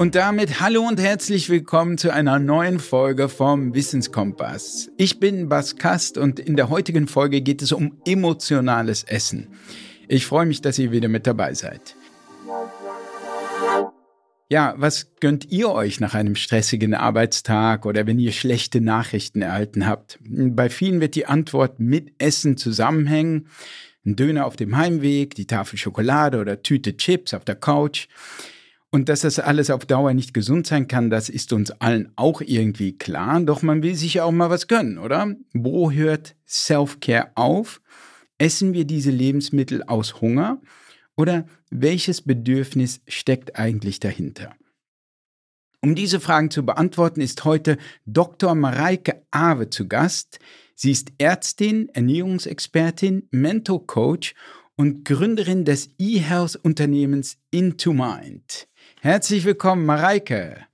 Und damit hallo und herzlich willkommen zu einer neuen Folge vom Wissenskompass. Ich bin Bas Kast und in der heutigen Folge geht es um emotionales Essen. Ich freue mich, dass ihr wieder mit dabei seid. Ja, was gönnt ihr euch nach einem stressigen Arbeitstag oder wenn ihr schlechte Nachrichten erhalten habt? Bei vielen wird die Antwort mit Essen zusammenhängen. Ein Döner auf dem Heimweg, die Tafel Schokolade oder Tüte Chips auf der Couch. Und dass das alles auf Dauer nicht gesund sein kann, das ist uns allen auch irgendwie klar. Doch man will sich ja auch mal was gönnen, oder? Wo hört Self-Care auf? Essen wir diese Lebensmittel aus Hunger? Oder welches Bedürfnis steckt eigentlich dahinter? Um diese Fragen zu beantworten, ist heute Dr. Mareike Awe zu Gast. Sie ist Ärztin, Ernährungsexpertin, Mentor-Coach und Gründerin des E-Health-Unternehmens Into Mind. Herzlich willkommen, Mareike.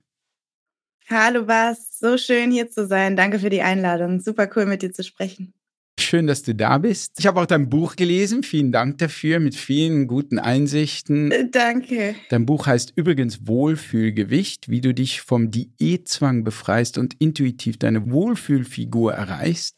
Hallo Bas, so schön hier zu sein. Danke für die Einladung. Super cool mit dir zu sprechen. Schön, dass du da bist. Ich habe auch dein Buch gelesen. Vielen Dank dafür mit vielen guten Einsichten. Äh, danke. Dein Buch heißt übrigens Wohlfühlgewicht, wie du dich vom Diätzwang befreist und intuitiv deine Wohlfühlfigur erreichst.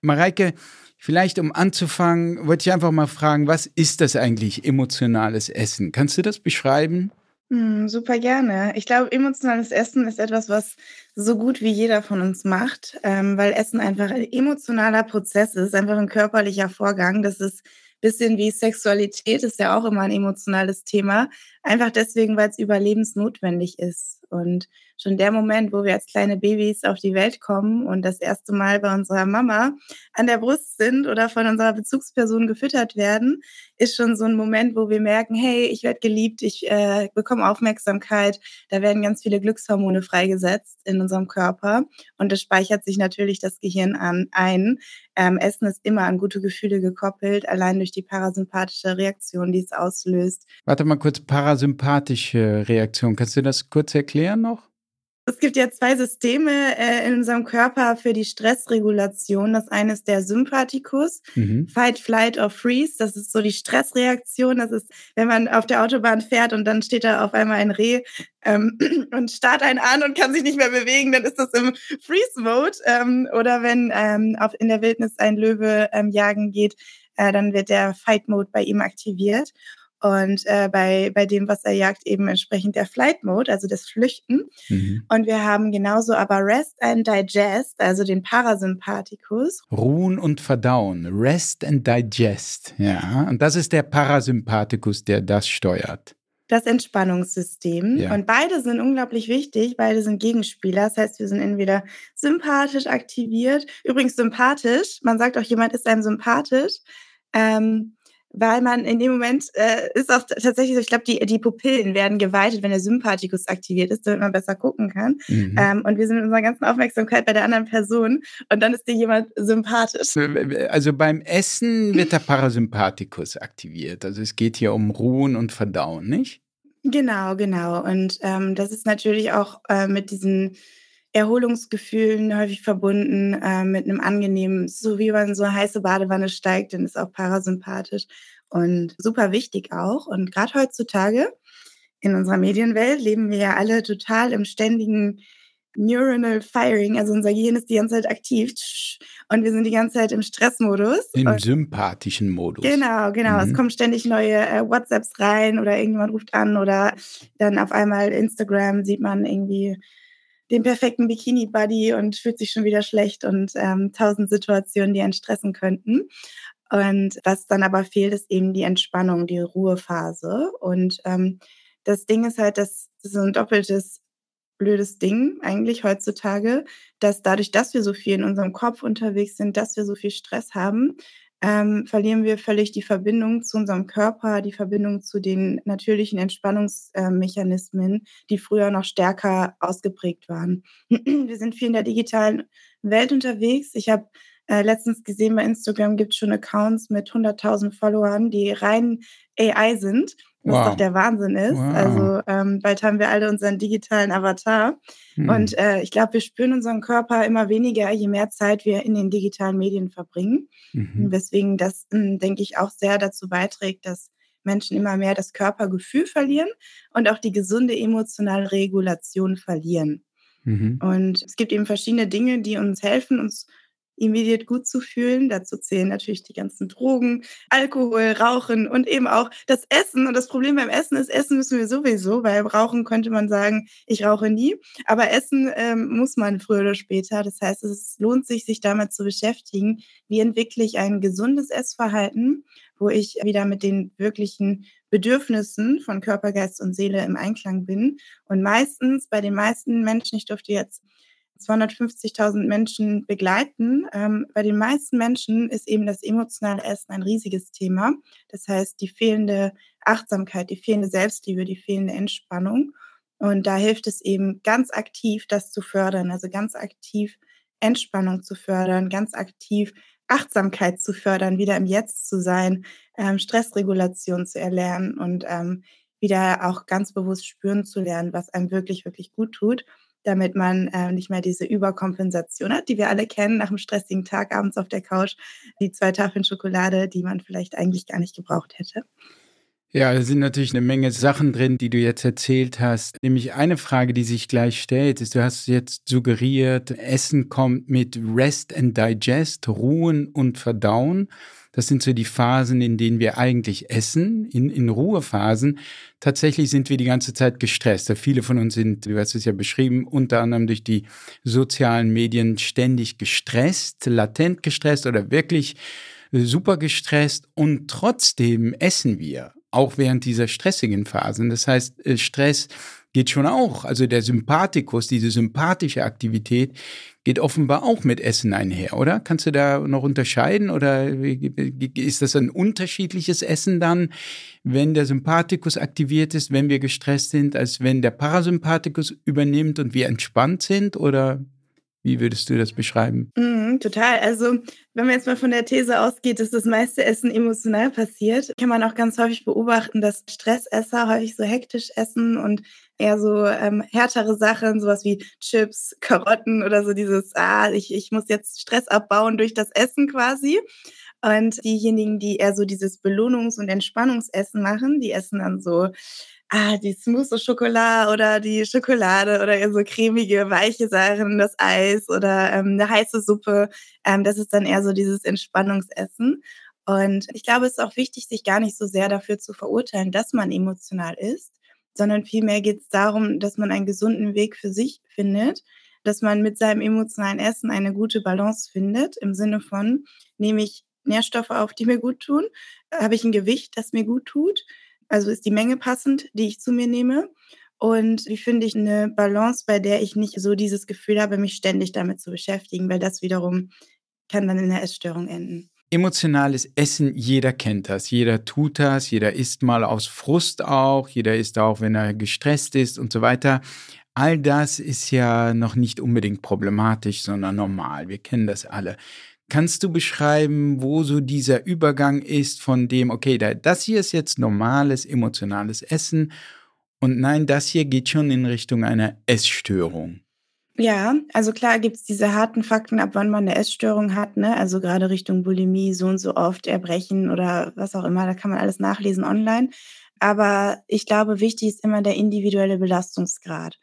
Mareike, vielleicht um anzufangen, wollte ich einfach mal fragen, was ist das eigentlich emotionales Essen? Kannst du das beschreiben? Hm, super gerne. Ich glaube, emotionales Essen ist etwas, was so gut wie jeder von uns macht, ähm, weil Essen einfach ein emotionaler Prozess ist, einfach ein körperlicher Vorgang. Das ist ein bisschen wie Sexualität, ist ja auch immer ein emotionales Thema. Einfach deswegen, weil es überlebensnotwendig ist. Und schon der Moment, wo wir als kleine Babys auf die Welt kommen und das erste Mal bei unserer Mama an der Brust sind oder von unserer Bezugsperson gefüttert werden, ist schon so ein Moment, wo wir merken, hey, ich werde geliebt, ich äh, bekomme Aufmerksamkeit. Da werden ganz viele Glückshormone freigesetzt in unserem Körper und das speichert sich natürlich das Gehirn an ein. Ähm, Essen ist immer an gute Gefühle gekoppelt, allein durch die parasympathische Reaktion, die es auslöst. Warte mal kurz, parasympathische Reaktion. Kannst du das kurz erklären noch? Es gibt ja zwei Systeme äh, in unserem Körper für die Stressregulation. Das eine ist der Sympathikus, mhm. Fight, Flight or Freeze. Das ist so die Stressreaktion. Das ist, wenn man auf der Autobahn fährt und dann steht da auf einmal ein Reh ähm, und starrt einen an und kann sich nicht mehr bewegen, dann ist das im Freeze-Mode. Ähm, oder wenn ähm, auf, in der Wildnis ein Löwe ähm, jagen geht, äh, dann wird der Fight-Mode bei ihm aktiviert und äh, bei, bei dem, was er jagt, eben entsprechend der Flight Mode, also das Flüchten. Mhm. Und wir haben genauso aber Rest and Digest, also den Parasympathikus. Ruhen und Verdauen, Rest and Digest, ja. Und das ist der Parasympathikus, der das steuert. Das Entspannungssystem. Ja. Und beide sind unglaublich wichtig, beide sind Gegenspieler. Das heißt, wir sind entweder sympathisch aktiviert. Übrigens sympathisch, man sagt auch, jemand ist einem sympathisch. Ähm, weil man in dem Moment äh, ist auch tatsächlich so, ich glaube, die, die Pupillen werden geweitet, wenn der Sympathikus aktiviert ist, damit man besser gucken kann. Mhm. Ähm, und wir sind mit unserer ganzen Aufmerksamkeit bei der anderen Person und dann ist dir jemand sympathisch. Also beim Essen wird der Parasympathikus aktiviert. Also es geht hier um Ruhen und Verdauen, nicht? Genau, genau. Und ähm, das ist natürlich auch äh, mit diesen Erholungsgefühlen häufig verbunden äh, mit einem angenehmen, so wie man so eine heiße Badewanne steigt, dann ist auch parasympathisch und super wichtig auch. Und gerade heutzutage in unserer Medienwelt leben wir ja alle total im ständigen Neuronal Firing, also unser Gehirn ist die ganze Zeit aktiv und wir sind die ganze Zeit im Stressmodus. Im und sympathischen Modus. Genau, genau. Mhm. Es kommen ständig neue äh, WhatsApps rein oder irgendjemand ruft an oder dann auf einmal Instagram sieht man irgendwie den perfekten Bikini-Buddy und fühlt sich schon wieder schlecht und ähm, tausend Situationen, die einen stressen könnten. Und was dann aber fehlt, ist eben die Entspannung, die Ruhephase. Und ähm, das Ding ist halt, dass das so ein doppeltes blödes Ding eigentlich heutzutage, dass dadurch, dass wir so viel in unserem Kopf unterwegs sind, dass wir so viel Stress haben, ähm, verlieren wir völlig die Verbindung zu unserem Körper, die Verbindung zu den natürlichen Entspannungsmechanismen, die früher noch stärker ausgeprägt waren. wir sind viel in der digitalen Welt unterwegs. Ich habe äh, letztens gesehen, bei Instagram gibt es schon Accounts mit 100.000 Followern, die rein AI sind was wow. doch der Wahnsinn ist. Wow. Also ähm, bald haben wir alle unseren digitalen Avatar. Hm. Und äh, ich glaube, wir spüren unseren Körper immer weniger, je mehr Zeit wir in den digitalen Medien verbringen. Mhm. Weswegen das, hm, denke ich, auch sehr dazu beiträgt, dass Menschen immer mehr das Körpergefühl verlieren und auch die gesunde emotionale Regulation verlieren. Mhm. Und es gibt eben verschiedene Dinge, die uns helfen, uns immediat gut zu fühlen. Dazu zählen natürlich die ganzen Drogen, Alkohol, Rauchen und eben auch das Essen. Und das Problem beim Essen ist, Essen müssen wir sowieso, weil Rauchen könnte man sagen, ich rauche nie. Aber Essen ähm, muss man früher oder später. Das heißt, es lohnt sich, sich damit zu beschäftigen. Wie entwickle ich ein gesundes Essverhalten, wo ich wieder mit den wirklichen Bedürfnissen von Körper, Geist und Seele im Einklang bin. Und meistens, bei den meisten Menschen, ich durfte jetzt 250.000 Menschen begleiten. Ähm, bei den meisten Menschen ist eben das emotionale Essen ein riesiges Thema. Das heißt, die fehlende Achtsamkeit, die fehlende Selbstliebe, die fehlende Entspannung. Und da hilft es eben ganz aktiv, das zu fördern, also ganz aktiv Entspannung zu fördern, ganz aktiv Achtsamkeit zu fördern, wieder im Jetzt zu sein, ähm, Stressregulation zu erlernen und ähm, wieder auch ganz bewusst spüren zu lernen, was einem wirklich, wirklich gut tut damit man äh, nicht mehr diese Überkompensation hat, die wir alle kennen nach einem stressigen Tag abends auf der Couch, die zwei Tafeln Schokolade, die man vielleicht eigentlich gar nicht gebraucht hätte. Ja, da sind natürlich eine Menge Sachen drin, die du jetzt erzählt hast. Nämlich eine Frage, die sich gleich stellt, ist, du hast jetzt suggeriert, Essen kommt mit Rest and Digest, Ruhen und Verdauen. Das sind so die Phasen, in denen wir eigentlich essen, in, in Ruhephasen. Tatsächlich sind wir die ganze Zeit gestresst. Viele von uns sind, du hast es ja beschrieben, unter anderem durch die sozialen Medien ständig gestresst, latent gestresst oder wirklich super gestresst und trotzdem essen wir, auch während dieser stressigen Phasen. Das heißt, äh, Stress geht schon auch. Also der Sympathikus, diese sympathische Aktivität, geht offenbar auch mit Essen einher, oder? Kannst du da noch unterscheiden oder ist das ein unterschiedliches Essen dann, wenn der Sympathikus aktiviert ist, wenn wir gestresst sind, als wenn der Parasympathikus übernimmt und wir entspannt sind oder wie würdest du das beschreiben? Mm, total. Also, wenn man jetzt mal von der These ausgeht, dass das meiste Essen emotional passiert, kann man auch ganz häufig beobachten, dass Stressesser häufig so hektisch essen und eher so ähm, härtere Sachen, sowas wie Chips, Karotten oder so dieses, ah, ich, ich muss jetzt Stress abbauen durch das Essen quasi. Und diejenigen, die eher so dieses Belohnungs- und Entspannungsessen machen, die essen dann so ah, die Smoothie Schokolade oder die Schokolade oder so cremige, weiche Sachen, das Eis oder ähm, eine heiße Suppe. Ähm, das ist dann eher so dieses Entspannungsessen. Und ich glaube, es ist auch wichtig, sich gar nicht so sehr dafür zu verurteilen, dass man emotional ist, sondern vielmehr geht es darum, dass man einen gesunden Weg für sich findet, dass man mit seinem emotionalen Essen eine gute Balance findet, im Sinne von, nehme ich Nährstoffe auf, die mir gut tun, habe ich ein Gewicht, das mir gut tut, also ist die Menge passend, die ich zu mir nehme? Und wie finde ich eine Balance, bei der ich nicht so dieses Gefühl habe, mich ständig damit zu beschäftigen, weil das wiederum kann dann in einer Essstörung enden. Emotionales Essen, jeder kennt das, jeder tut das, jeder isst mal aus Frust auch, jeder isst auch, wenn er gestresst ist und so weiter. All das ist ja noch nicht unbedingt problematisch, sondern normal. Wir kennen das alle. Kannst du beschreiben, wo so dieser Übergang ist von dem, okay, das hier ist jetzt normales emotionales Essen und nein, das hier geht schon in Richtung einer Essstörung? Ja, also klar gibt es diese harten Fakten, ab wann man eine Essstörung hat, ne? Also gerade Richtung Bulimie, so und so oft Erbrechen oder was auch immer, da kann man alles nachlesen online. Aber ich glaube, wichtig ist immer der individuelle Belastungsgrad.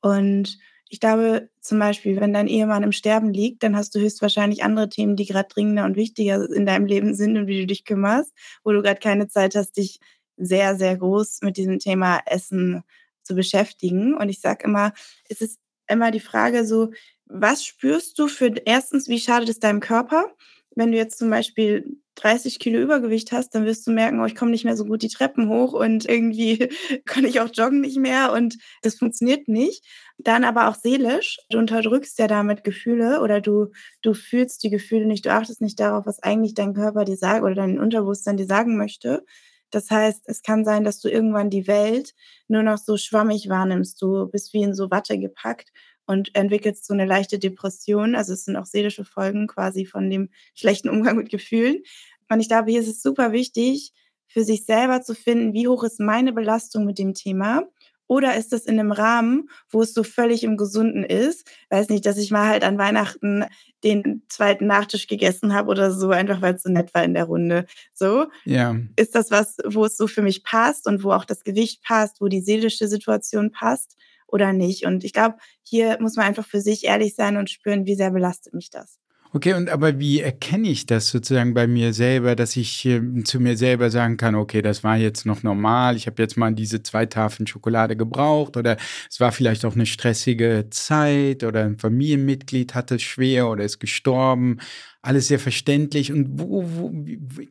Und ich glaube zum Beispiel, wenn dein Ehemann im Sterben liegt, dann hast du höchstwahrscheinlich andere Themen, die gerade dringender und wichtiger in deinem Leben sind und wie du dich kümmerst, wo du gerade keine Zeit hast, dich sehr, sehr groß mit diesem Thema Essen zu beschäftigen. Und ich sage immer, es ist immer die Frage so, was spürst du für erstens, wie schadet es deinem Körper? Wenn du jetzt zum Beispiel 30 Kilo Übergewicht hast, dann wirst du merken, oh, ich komme nicht mehr so gut die Treppen hoch und irgendwie kann ich auch joggen nicht mehr und das funktioniert nicht. Dann aber auch seelisch. Du unterdrückst ja damit Gefühle oder du, du fühlst die Gefühle nicht, du achtest nicht darauf, was eigentlich dein Körper dir sagt oder dein Unterbewusstsein dir sagen möchte. Das heißt, es kann sein, dass du irgendwann die Welt nur noch so schwammig wahrnimmst. Du bist wie in so Watte gepackt und entwickelst so eine leichte Depression. Also es sind auch seelische Folgen quasi von dem schlechten Umgang mit Gefühlen. Und ich glaube, hier ist es super wichtig, für sich selber zu finden, wie hoch ist meine Belastung mit dem Thema Oder ist das in einem Rahmen, wo es so völlig im Gesunden ist? Weiß nicht, dass ich mal halt an Weihnachten den zweiten Nachtisch gegessen habe oder so, einfach weil es so nett war in der Runde. So. Ja. Ist das was, wo es so für mich passt und wo auch das Gewicht passt, wo die seelische Situation passt oder nicht? Und ich glaube, hier muss man einfach für sich ehrlich sein und spüren, wie sehr belastet mich das. Okay, und aber wie erkenne ich das sozusagen bei mir selber, dass ich äh, zu mir selber sagen kann, okay, das war jetzt noch normal, ich habe jetzt mal diese zwei Tafeln Schokolade gebraucht oder es war vielleicht auch eine stressige Zeit oder ein Familienmitglied hatte es schwer oder ist gestorben. Alles sehr verständlich. Und wo, wo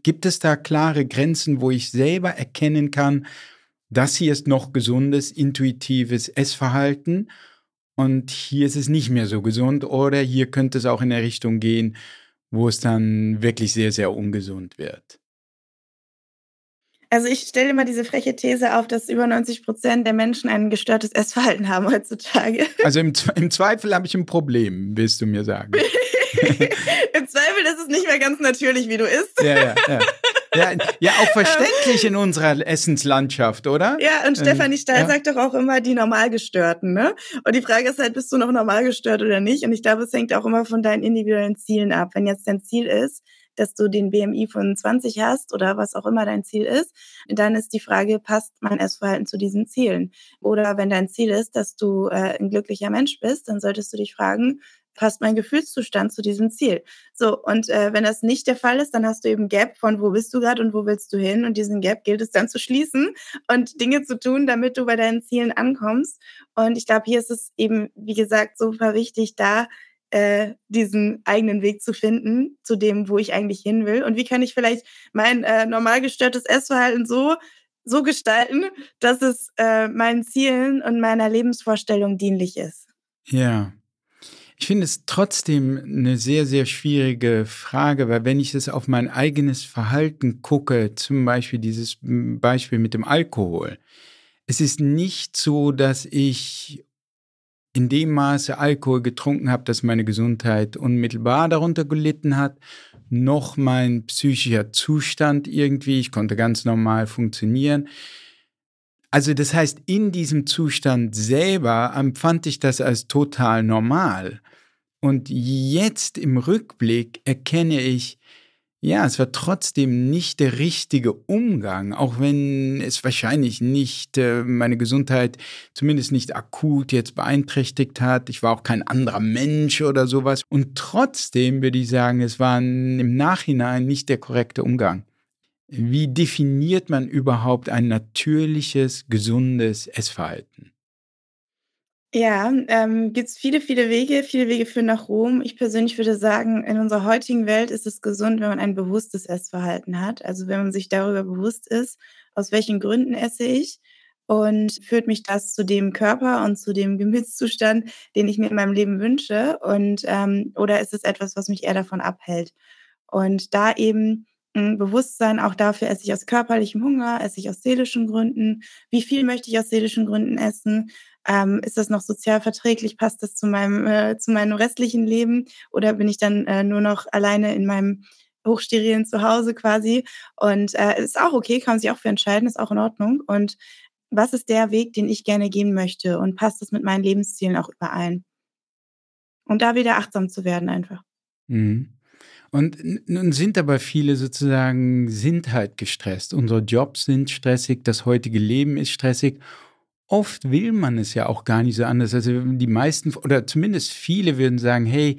gibt es da klare Grenzen, wo ich selber erkennen kann, das hier ist noch gesundes, intuitives Essverhalten und hier ist es nicht mehr so gesund oder hier könnte es auch in eine Richtung gehen, wo es dann wirklich sehr, sehr ungesund wird. Also ich stelle immer diese freche These auf, dass über 90 Prozent der Menschen ein gestörtes Essverhalten haben heutzutage. Also im, im Zweifel habe ich ein Problem, willst du mir sagen. Im Zweifel ist es nicht mehr ganz natürlich, wie du isst. Ja, ja, ja. Ja, ja, auch verständlich in unserer Essenslandschaft, oder? Ja, und Stefanie ähm, Stahl ja. sagt doch auch immer die Normalgestörten, ne? Und die Frage ist halt, bist du noch normalgestört oder nicht? Und ich glaube, es hängt auch immer von deinen individuellen Zielen ab. Wenn jetzt dein Ziel ist, dass du den BMI von 20 hast oder was auch immer dein Ziel ist, dann ist die Frage, passt mein Essverhalten zu diesen Zielen? Oder wenn dein Ziel ist, dass du äh, ein glücklicher Mensch bist, dann solltest du dich fragen, passt mein Gefühlszustand zu diesem Ziel. So, und äh, wenn das nicht der Fall ist, dann hast du eben Gap von wo bist du gerade und wo willst du hin. Und diesen Gap gilt es dann zu schließen und Dinge zu tun, damit du bei deinen Zielen ankommst. Und ich glaube, hier ist es eben, wie gesagt, super wichtig, da äh, diesen eigenen Weg zu finden, zu dem, wo ich eigentlich hin will. Und wie kann ich vielleicht mein äh, normal gestörtes Essverhalten so so gestalten, dass es äh, meinen Zielen und meiner Lebensvorstellung dienlich ist. Ja, ich finde es trotzdem eine sehr, sehr schwierige Frage, weil wenn ich es auf mein eigenes Verhalten gucke, zum Beispiel dieses Beispiel mit dem Alkohol, es ist nicht so, dass ich in dem Maße Alkohol getrunken habe, dass meine Gesundheit unmittelbar darunter gelitten hat, noch mein psychischer Zustand irgendwie, ich konnte ganz normal funktionieren. Also das heißt, in diesem Zustand selber empfand ich das als total normal. Und jetzt im Rückblick erkenne ich, ja, es war trotzdem nicht der richtige Umgang, auch wenn es wahrscheinlich nicht äh, meine Gesundheit zumindest nicht akut jetzt beeinträchtigt hat. Ich war auch kein anderer Mensch oder sowas. Und trotzdem würde ich sagen, es war im Nachhinein nicht der korrekte Umgang. Wie definiert man überhaupt ein natürliches, gesundes Essverhalten? Ja, ähm, gibt es viele, viele Wege. Viele Wege führen nach Rom. Ich persönlich würde sagen, in unserer heutigen Welt ist es gesund, wenn man ein bewusstes Essverhalten hat. Also wenn man sich darüber bewusst ist, aus welchen Gründen esse ich und führt mich das zu dem Körper und zu dem Gemütszustand, den ich mir in meinem Leben wünsche? Und ähm, oder ist es etwas, was mich eher davon abhält? Und da eben hm, Bewusstsein auch dafür, esse ich aus körperlichem Hunger, esse ich aus seelischen Gründen, wie viel möchte ich aus seelischen Gründen essen, ähm, ist das noch sozial verträglich? Passt das zu meinem, äh, zu meinem restlichen Leben? Oder bin ich dann äh, nur noch alleine in meinem hochsterilen Zuhause quasi? Und äh, ist auch okay, kann man sich auch für entscheiden, ist auch in Ordnung. Und was ist der Weg, den ich gerne gehen möchte? Und passt das mit meinen Lebenszielen auch überein? Und da wieder achtsam zu werden einfach. Mhm. Und nun sind aber viele sozusagen, sind halt gestresst. Unsere Jobs sind stressig, das heutige Leben ist stressig oft will man es ja auch gar nicht so anders. Also die meisten oder zumindest viele würden sagen, hey,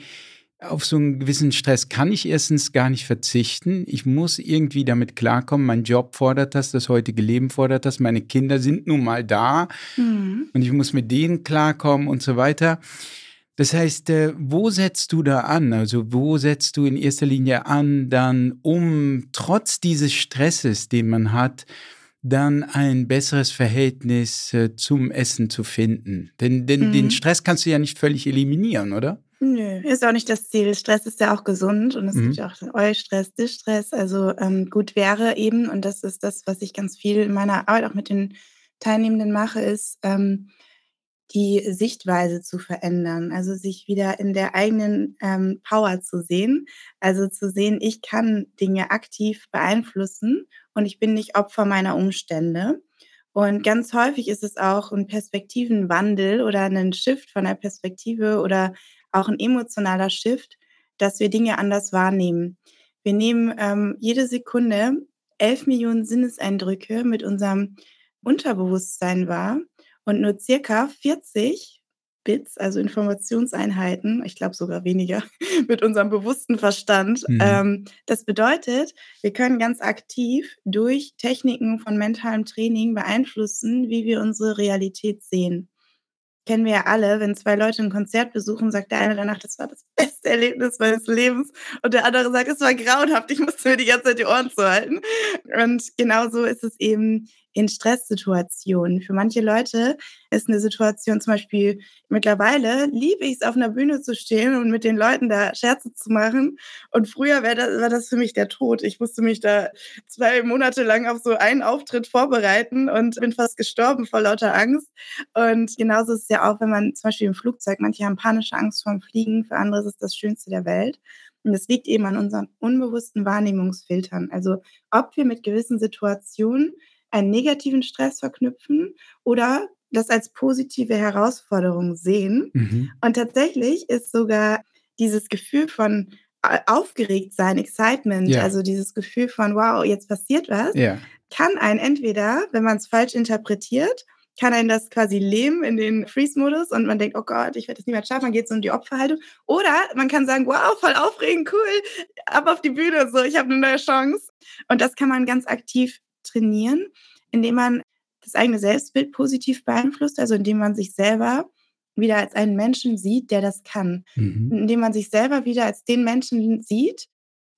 auf so einen gewissen Stress kann ich erstens gar nicht verzichten. Ich muss irgendwie damit klarkommen. Mein Job fordert das, das heutige Leben fordert das. Meine Kinder sind nun mal da mhm. und ich muss mit denen klarkommen und so weiter. Das heißt, äh, wo setzt du da an? Also wo setzt du in erster Linie an, dann um trotz dieses Stresses, den man hat, dann ein besseres Verhältnis äh, zum Essen zu finden. Denn, denn mhm. den Stress kannst du ja nicht völlig eliminieren, oder? Nö, ist auch nicht das Ziel. Stress ist ja auch gesund und es mhm. gibt ja auch Eustress, Distress. Also ähm, gut wäre eben, und das ist das, was ich ganz viel in meiner Arbeit auch mit den Teilnehmenden mache, ist ähm, die Sichtweise zu verändern. Also sich wieder in der eigenen ähm, Power zu sehen. Also zu sehen, ich kann Dinge aktiv beeinflussen und ich bin nicht Opfer meiner Umstände. Und ganz häufig ist es auch ein Perspektivenwandel oder ein Shift von der Perspektive oder auch ein emotionaler Shift, dass wir Dinge anders wahrnehmen. Wir nehmen ähm, jede Sekunde 11 Millionen Sinneseindrücke mit unserem Unterbewusstsein wahr und nur circa 40 Bits, also Informationseinheiten, ich glaube sogar weniger, mit unserem bewussten Verstand. Mhm. Ähm, das bedeutet, wir können ganz aktiv durch Techniken von mentalem Training beeinflussen, wie wir unsere Realität sehen kennen wir ja alle, wenn zwei Leute ein Konzert besuchen, sagt der eine danach, das war das beste Erlebnis meines Lebens und der andere sagt, es war grauenhaft, ich musste mir die ganze Zeit die Ohren zuhalten. Und genauso ist es eben in Stresssituationen. Für manche Leute ist eine Situation zum Beispiel, mittlerweile liebe ich es, auf einer Bühne zu stehen und mit den Leuten da Scherze zu machen. Und früher das, war das für mich der Tod. Ich musste mich da zwei Monate lang auf so einen Auftritt vorbereiten und bin fast gestorben vor lauter Angst. Und genauso ist es ja auch, wenn man zum Beispiel im Flugzeug, manche haben panische Angst vorm Fliegen, für andere ist es das Schönste der Welt. Und das liegt eben an unseren unbewussten Wahrnehmungsfiltern. Also ob wir mit gewissen Situationen einen negativen Stress verknüpfen oder das als positive Herausforderung sehen. Mhm. Und tatsächlich ist sogar dieses Gefühl von äh, aufgeregt sein, Excitement, ja. also dieses Gefühl von, wow, jetzt passiert was, ja. kann einen entweder, wenn man es falsch interpretiert, kann einen das quasi lähmen in den Freeze-Modus und man denkt, oh Gott, ich werde das niemals schaffen, man geht so in die Opferhaltung. Oder man kann sagen, wow, voll aufregend, cool, ab auf die Bühne, so, ich habe eine neue Chance. Und das kann man ganz aktiv trainieren, indem man das eigene Selbstbild positiv beeinflusst, also indem man sich selber wieder als einen Menschen sieht, der das kann. Mhm. Indem man sich selber wieder als den Menschen sieht,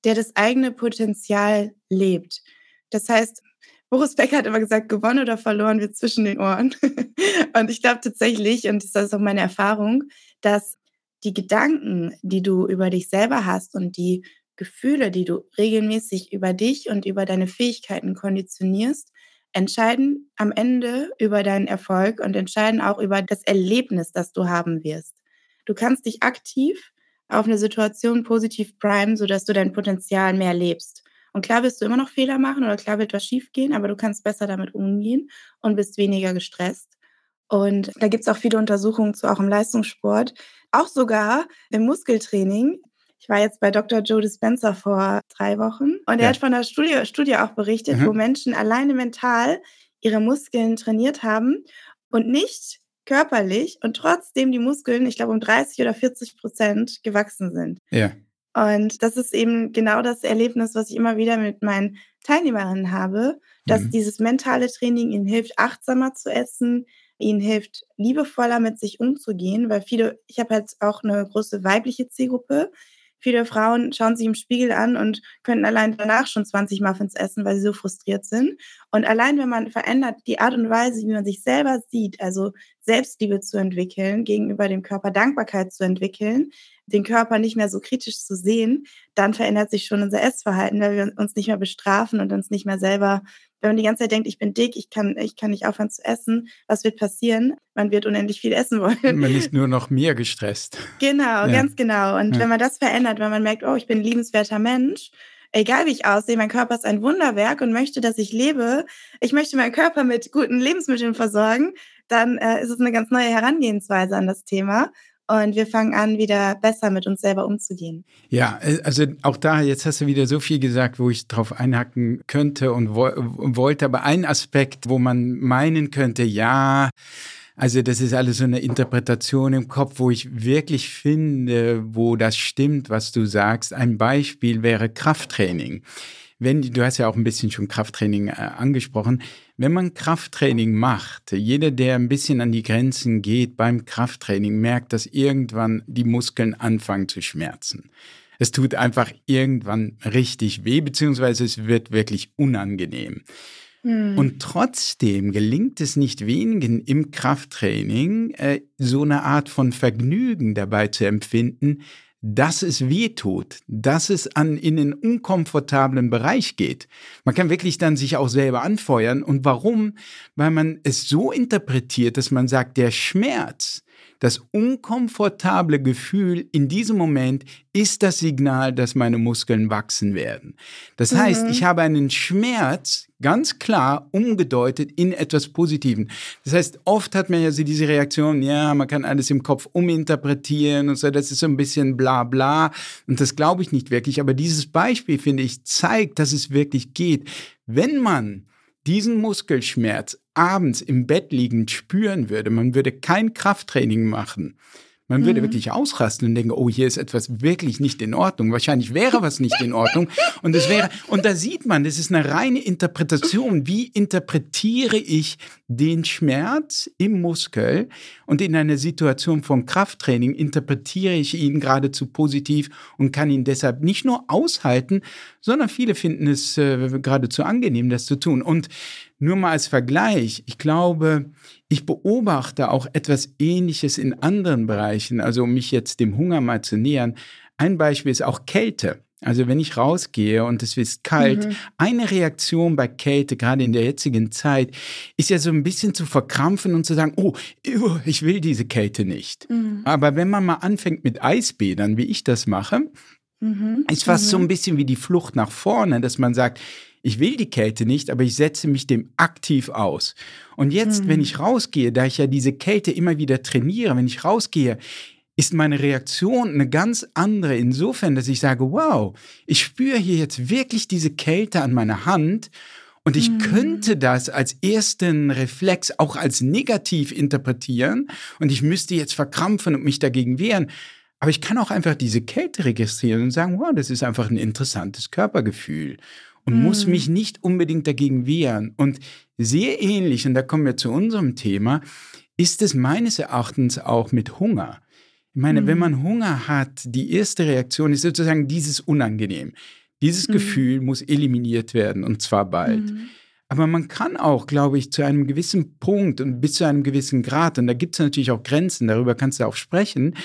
der das eigene Potenzial lebt. Das heißt, Boris Becker hat immer gesagt, gewonnen oder verloren wird zwischen den Ohren. und ich glaube tatsächlich, und das ist auch meine Erfahrung, dass die Gedanken, die du über dich selber hast und die Gefühle, die du regelmäßig über dich und über deine Fähigkeiten konditionierst, entscheiden am Ende über deinen Erfolg und entscheiden auch über das Erlebnis, das du haben wirst. Du kannst dich aktiv auf eine Situation positiv primen, sodass du dein Potenzial mehr lebst. Und klar wirst du immer noch Fehler machen oder klar wird was schief gehen, aber du kannst besser damit umgehen und bist weniger gestresst. Und da gibt es auch viele Untersuchungen zu, auch im Leistungssport, auch sogar im Muskeltraining. Ich war jetzt bei Dr. Joe Dispenza vor drei Wochen und er ja. hat von einer Studie, Studie auch berichtet, mhm. wo Menschen alleine mental ihre Muskeln trainiert haben und nicht körperlich und trotzdem die Muskeln, ich glaube, um 30 oder 40 Prozent gewachsen sind. Ja. Und das ist eben genau das Erlebnis, was ich immer wieder mit meinen Teilnehmerinnen habe, dass mhm. dieses mentale Training ihnen hilft, achtsamer zu essen, ihnen hilft, liebevoller mit sich umzugehen, weil viele, ich habe halt auch eine große weibliche Zielgruppe, Viele Frauen schauen sich im Spiegel an und können allein danach schon 20 Muffins essen, weil sie so frustriert sind. Und allein, wenn man verändert die Art und Weise, wie man sich selber sieht, also Selbstliebe zu entwickeln, gegenüber dem Körper Dankbarkeit zu entwickeln, den Körper nicht mehr so kritisch zu sehen, dann verändert sich schon unser Essverhalten, weil wir uns nicht mehr bestrafen und uns nicht mehr selber wenn man die ganze Zeit denkt, ich bin dick, ich kann, ich kann nicht aufhören zu essen, was wird passieren? Man wird unendlich viel essen wollen. Man ist nur noch mehr gestresst. Genau, ja. ganz genau. Und ja. wenn man das verändert, wenn man merkt, oh, ich bin ein liebenswerter Mensch, egal wie ich aussehe, mein Körper ist ein Wunderwerk und möchte, dass ich lebe, ich möchte meinen Körper mit guten Lebensmitteln versorgen, dann äh, ist es eine ganz neue Herangehensweise an das Thema und wir fangen an, wieder besser mit uns selber umzugehen. Ja, äh, also auch da, jetzt hast du wieder so viel gesagt, wo ich drauf einhacken könnte und wo, wollte, aber ein Aspekt, wo man meinen könnte, ja, also das ist alles so eine Interpretation im Kopf, wo ich wirklich finde, wo das stimmt, was du sagst. Ein Beispiel wäre Krafttraining wenn, du hast ja auch ein bisschen schon Krafttraining äh, angesprochen, wenn man Krafttraining macht, jeder, der ein bisschen an die Grenzen geht beim Krafttraining, merkt, dass irgendwann die Muskeln anfangen zu schmerzen. Es tut einfach irgendwann richtig weh, beziehungsweise es wird wirklich unangenehm. Hm. Und trotzdem gelingt es nicht wenigen im Krafttraining, äh, so eine Art von Vergnügen dabei zu empfinden, dass es weh tut, dass es an in den unkomfortablen Bereich geht. Man kann wirklich dann sich auch selber anfeuern. Und warum? Weil man es so interpretiert, dass man sagt, der Schmerz, Das unkomfortable Gefühl in diesem Moment ist das Signal, dass meine Muskeln wachsen werden. Das heißt, ich mhm. habe einen Schmerz ganz klar umgedeutet in etwas Positiven. Das heißt, oft hat man ja so diese Reaktion, ja, man kann alles im Kopf uminterpretieren und so, das ist so ein bisschen bla bla und das glaube ich nicht wirklich. Aber dieses Beispiel, finde ich, zeigt, dass es wirklich geht. Wenn man diesen Muskelschmerz abends im Bett liegend spüren würde, man würde kein Krafttraining machen, man würde mhm. wirklich ausrasten und denken, oh, hier ist etwas wirklich nicht in Ordnung. Wahrscheinlich wäre was nicht in Ordnung. Und es wäre, und da sieht man, das ist eine reine Interpretation. Wie interpretiere ich den Schmerz im Muskel? Und in einer Situation von Krafttraining interpretiere ich ihn geradezu positiv und kann ihn deshalb nicht nur aushalten, sondern viele finden es äh, geradezu angenehm, das zu tun. Und nur mal als Vergleich, ich glaube, ich beobachte auch etwas Ähnliches in anderen Bereichen, also um mich jetzt dem Hunger mal zu nähern. Ein Beispiel ist auch Kälte. Also wenn ich rausgehe und es ist kalt, mhm. eine Reaktion bei Kälte, gerade in der jetzigen Zeit, ist ja so ein bisschen zu verkrampfen und zu sagen, oh, ich will diese Kälte nicht. Mhm. Aber wenn man mal anfängt mit Eisbädern, wie ich das mache, mhm. ist fast so mhm. ein bisschen wie die Flucht nach vorne, dass man sagt, ich will die Kälte nicht, aber ich setze mich dem aktiv aus. Und jetzt, mhm. wenn ich rausgehe, da ich ja diese Kälte immer wieder trainiere, wenn ich rausgehe, ist meine Reaktion eine ganz andere insofern, dass ich sage, wow, ich spüre hier jetzt wirklich diese Kälte an meiner Hand und ich mhm. könnte das als ersten Reflex auch als negativ interpretieren und ich müsste jetzt verkrampfen und mich dagegen wehren. Aber ich kann auch einfach diese Kälte registrieren und sagen, wow, das ist einfach ein interessantes Körpergefühl und mhm. muss mich nicht unbedingt dagegen wehren. Und sehr ähnlich, und da kommen wir zu unserem Thema, ist es meines Erachtens auch mit Hunger. Ich meine, mhm. wenn man Hunger hat, die erste Reaktion ist sozusagen dieses Unangenehm. Dieses mhm. Gefühl muss eliminiert werden und zwar bald. Mhm. Aber man kann auch, glaube ich, zu einem gewissen Punkt und bis zu einem gewissen Grad, und da gibt es natürlich auch Grenzen, darüber kannst du auch sprechen,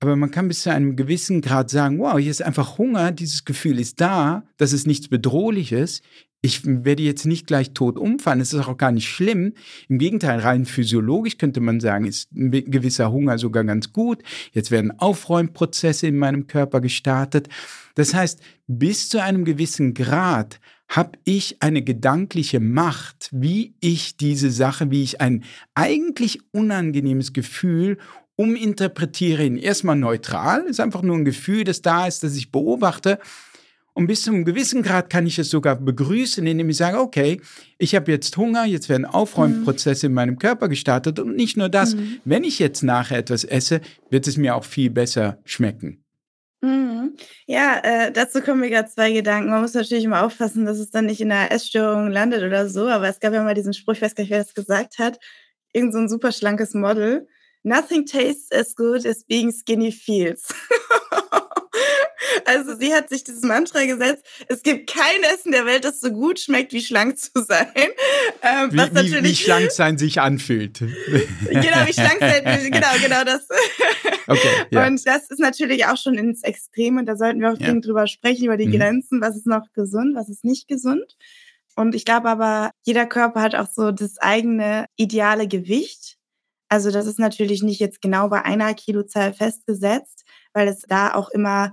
aber man kann bis zu einem gewissen Grad sagen, wow, hier ist einfach Hunger, dieses Gefühl ist da, das ist nichts Bedrohliches. Ich werde jetzt nicht gleich tot umfallen, es ist auch gar nicht schlimm. Im Gegenteil, rein physiologisch könnte man sagen, ist ein gewisser Hunger sogar ganz gut. Jetzt werden Aufräumprozesse in meinem Körper gestartet. Das heißt, bis zu einem gewissen Grad habe ich eine gedankliche Macht, wie ich diese Sache, wie ich ein eigentlich unangenehmes Gefühl uminterpretiere ihn erstmal neutral, ist einfach nur ein Gefühl, das da ist, das ich beobachte. Und bis zu einem gewissen Grad kann ich es sogar begrüßen, indem ich sage, okay, ich habe jetzt Hunger, jetzt werden Aufräumprozesse mhm. in meinem Körper gestartet und nicht nur das, mhm. wenn ich jetzt nachher etwas esse, wird es mir auch viel besser schmecken. Mhm. Ja, äh, dazu kommen mir gerade zwei Gedanken. Man muss natürlich immer aufpassen, dass es dann nicht in einer Essstörung landet oder so, aber es gab ja mal diesen Spruch, ich weiß gar nicht, wer das gesagt hat, irgend so ein super schlankes Model, Nothing tastes as good as being skinny feels. also sie hat sich dieses Mantra gesetzt, es gibt kein Essen der Welt, das so gut schmeckt, wie schlank zu sein. Ähm, wie, wie, wie, schlank sein sich anfühlt. genau, wie schlank sein, genau, genau das. okay, ja. Und das ist natürlich auch schon ins Extrem und da sollten wir auch ja. drüber sprechen, über die mhm. Grenzen, was ist noch gesund, was ist nicht gesund. Und ich glaube aber, jeder Körper hat auch so das eigene ideale Gewicht. Also das ist natürlich nicht jetzt genau bei einer Kilozahl festgesetzt, weil es da auch immer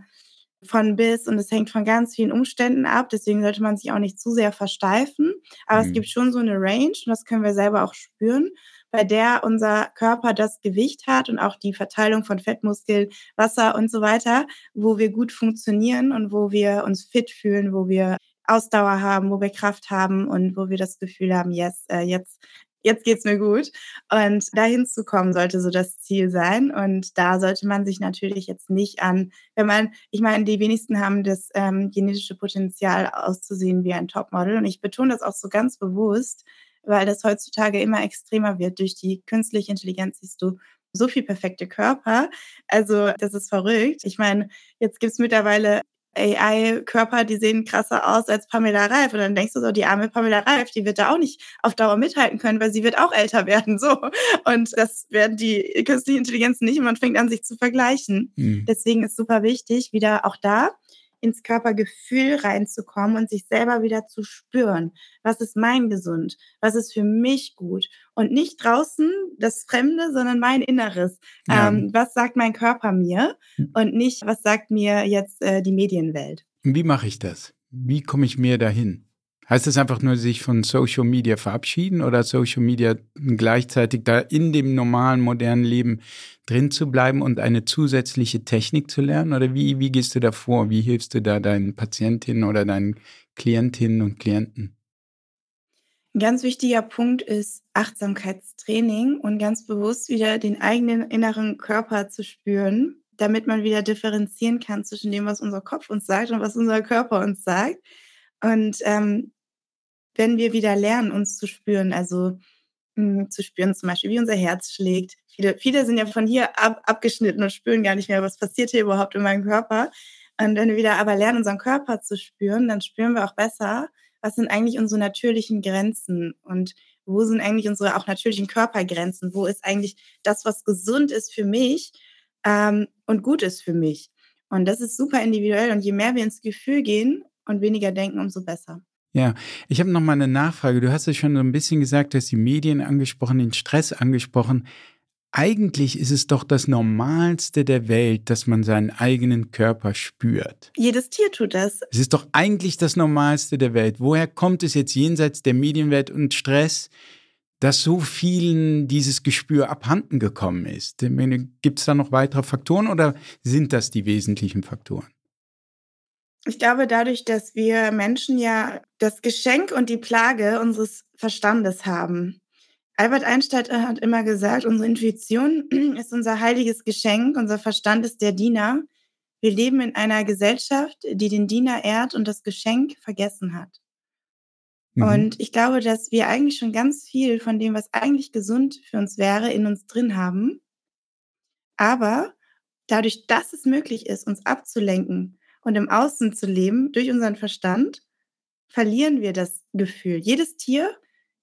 von bis und es hängt von ganz vielen Umständen ab. Deswegen sollte man sich auch nicht zu sehr versteifen. Aber mhm. es gibt schon so eine Range und das können wir selber auch spüren, bei der unser Körper das Gewicht hat und auch die Verteilung von Fettmuskel, Wasser und so weiter, wo wir gut funktionieren und wo wir uns fit fühlen, wo wir Ausdauer haben, wo wir Kraft haben und wo wir das Gefühl haben, yes, äh, jetzt jetzt geht's mir gut. Und dahin zu kommen sollte so das Ziel sein. Und da sollte man sich natürlich jetzt nicht an, wenn man, ich meine, die wenigsten haben das ähm, genetische Potenzial auszusehen wie ein Topmodel. Und ich betone das auch so ganz bewusst, weil das heutzutage immer extremer wird. Durch die künstliche Intelligenz siehst du so viel perfekte Körper. Also das ist verrückt. Ich meine, jetzt gibt es mittlerweile AI-Körper, die sehen krasser aus als Pamela Reif. Und dann denkst du so, die arme Pamela Reif, die wird da auch nicht auf Dauer mithalten können, weil sie wird auch älter werden. So. Und das werden die künstliche Intelligenz nicht und man fängt an, sich zu vergleichen. Mhm. Deswegen ist super wichtig, wieder auch da ins Körpergefühl reinzukommen und sich selber wieder zu spüren. Was ist mein gesund? Was ist für mich gut? Und nicht draußen das Fremde, sondern mein Inneres. Ja. Ähm, was sagt mein Körper mir? Hm. Und nicht, was sagt mir jetzt äh, die Medienwelt? Wie mache ich das? Wie komme ich mir dahin? Heißt das einfach nur, sich von Social Media verabschieden oder Social Media gleichzeitig da in dem normalen, modernen Leben drin zu bleiben und eine zusätzliche Technik zu lernen? Oder wie, wie gehst du da vor? Wie hilfst du da deinen Patientinnen oder deinen Klientinnen und Klienten? Ein ganz wichtiger Punkt ist Achtsamkeitstraining und ganz bewusst wieder den eigenen inneren Körper zu spüren, damit man wieder differenzieren kann zwischen dem, was unser Kopf uns sagt und was unser Körper uns sagt. Und ähm, wenn wir wieder lernen, uns zu spüren, also mh, hm, zu spüren zum Beispiel, wie unser Herz schlägt. Viele, viele sind ja von hier ab, abgeschnitten und spüren gar nicht mehr, was passiert hier überhaupt in meinem Körper. Und wenn wir wieder aber lernen, unseren Körper zu spüren, dann spüren wir auch besser, was sind eigentlich unsere natürlichen Grenzen und wo sind eigentlich unsere auch natürlichen Körpergrenzen? Wo ist eigentlich das, was gesund ist für mich ähm, und gut ist für mich? Und das ist super individuell. Und je mehr wir ins Gefühl gehen und weniger denken, umso besser. Ja, ich habe noch mal eine Nachfrage. Du hast es schon so ein bisschen gesagt, du hast die Medien angesprochen, den Stress angesprochen. Eigentlich ist es doch das Normalste der Welt, dass man seinen eigenen Körper spürt. Jedes Tier tut das. Es ist doch eigentlich das Normalste der Welt. Woher kommt es jetzt jenseits der Medienwelt und Stress, dass so vielen dieses Gespür abhanden gekommen ist? Gibt es da noch weitere Faktoren oder sind das die wesentlichen Faktoren? Ich glaube, dadurch, dass wir Menschen ja das Geschenk und die Plage unseres Verstandes haben. Albert Einstein hat immer gesagt, unsere Intuition ist unser heiliges Geschenk, unser Verstand ist der Diener. Wir leben in einer Gesellschaft, die den Diener ehrt und das Geschenk vergessen hat. Mhm. Und ich glaube, dass wir eigentlich schon ganz viel von dem, was eigentlich gesund für uns wäre, in uns drin haben. Aber dadurch, dass es möglich ist, uns abzulenken und im Außen zu leben durch unseren Verstand, verlieren wir das Gefühl. Jedes Tier,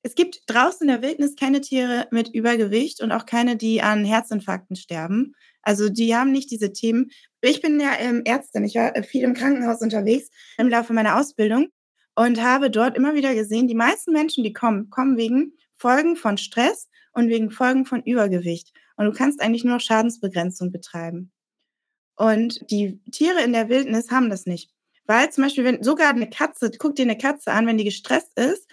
es gibt draußen in der Wildnis keine Tiere mit Übergewicht und auch keine, die an Herzinfarkten sterben. Also die haben nicht diese Themen. Ich bin ja ähm, Ärztin, ich war viel im Krankenhaus unterwegs im Laufe meiner Ausbildung und habe dort immer wieder gesehen, die meisten Menschen, die kommen, kommen wegen Folgen von Stress und wegen Folgen von Übergewicht. Und du kannst eigentlich nur noch Schadensbegrenzung betreiben. Und die Tiere in der Wildnis haben das nicht. Weil zum Beispiel, wenn sogar eine Katze, guck dir eine Katze an, wenn die gestresst ist,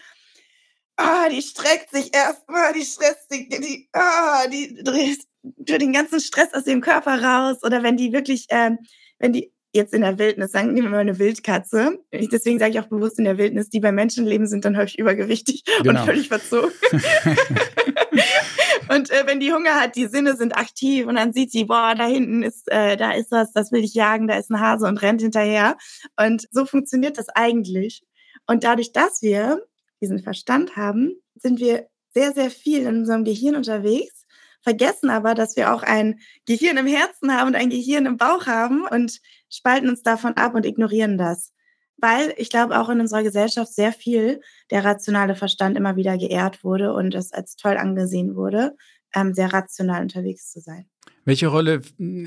ah, die streckt sich erstmal, die stresst sich, die, ah, die dreht den ganzen Stress aus dem Körper raus. Oder wenn die wirklich, ähm, wenn die jetzt in der Wildnis, sagen nehmen wir mal eine Wildkatze. Deswegen sage ich auch bewusst in der Wildnis, die bei Menschen leben, sind dann häufig übergewichtig genau. und völlig verzogen. und äh, wenn die Hunger hat, die Sinne sind aktiv und dann sieht sie, boah, da hinten ist, äh, da ist was, das will ich jagen, da ist ein Hase und rennt hinterher. Und so funktioniert das eigentlich. Und dadurch, dass wir diesen Verstand haben, sind wir sehr, sehr viel in unserem Gehirn unterwegs, vergessen aber, dass wir auch ein Gehirn im Herzen haben und ein Gehirn im Bauch haben und spalten uns davon ab und ignorieren das. Weil ich glaube, auch in unserer Gesellschaft sehr viel der rationale Verstand immer wieder geehrt wurde und es als toll angesehen wurde, ähm, sehr rational unterwegs zu sein. Welche Rolle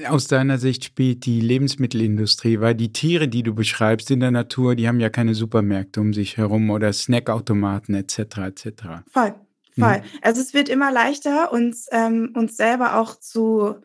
aus deiner Sicht spielt die Lebensmittelindustrie? Weil die Tiere, die du beschreibst in der Natur, die haben ja keine Supermärkte um sich herum oder Snackautomaten etc. etc. Voll, voll. Mhm. Also es wird immer leichter, uns, ähm, uns selber auch zu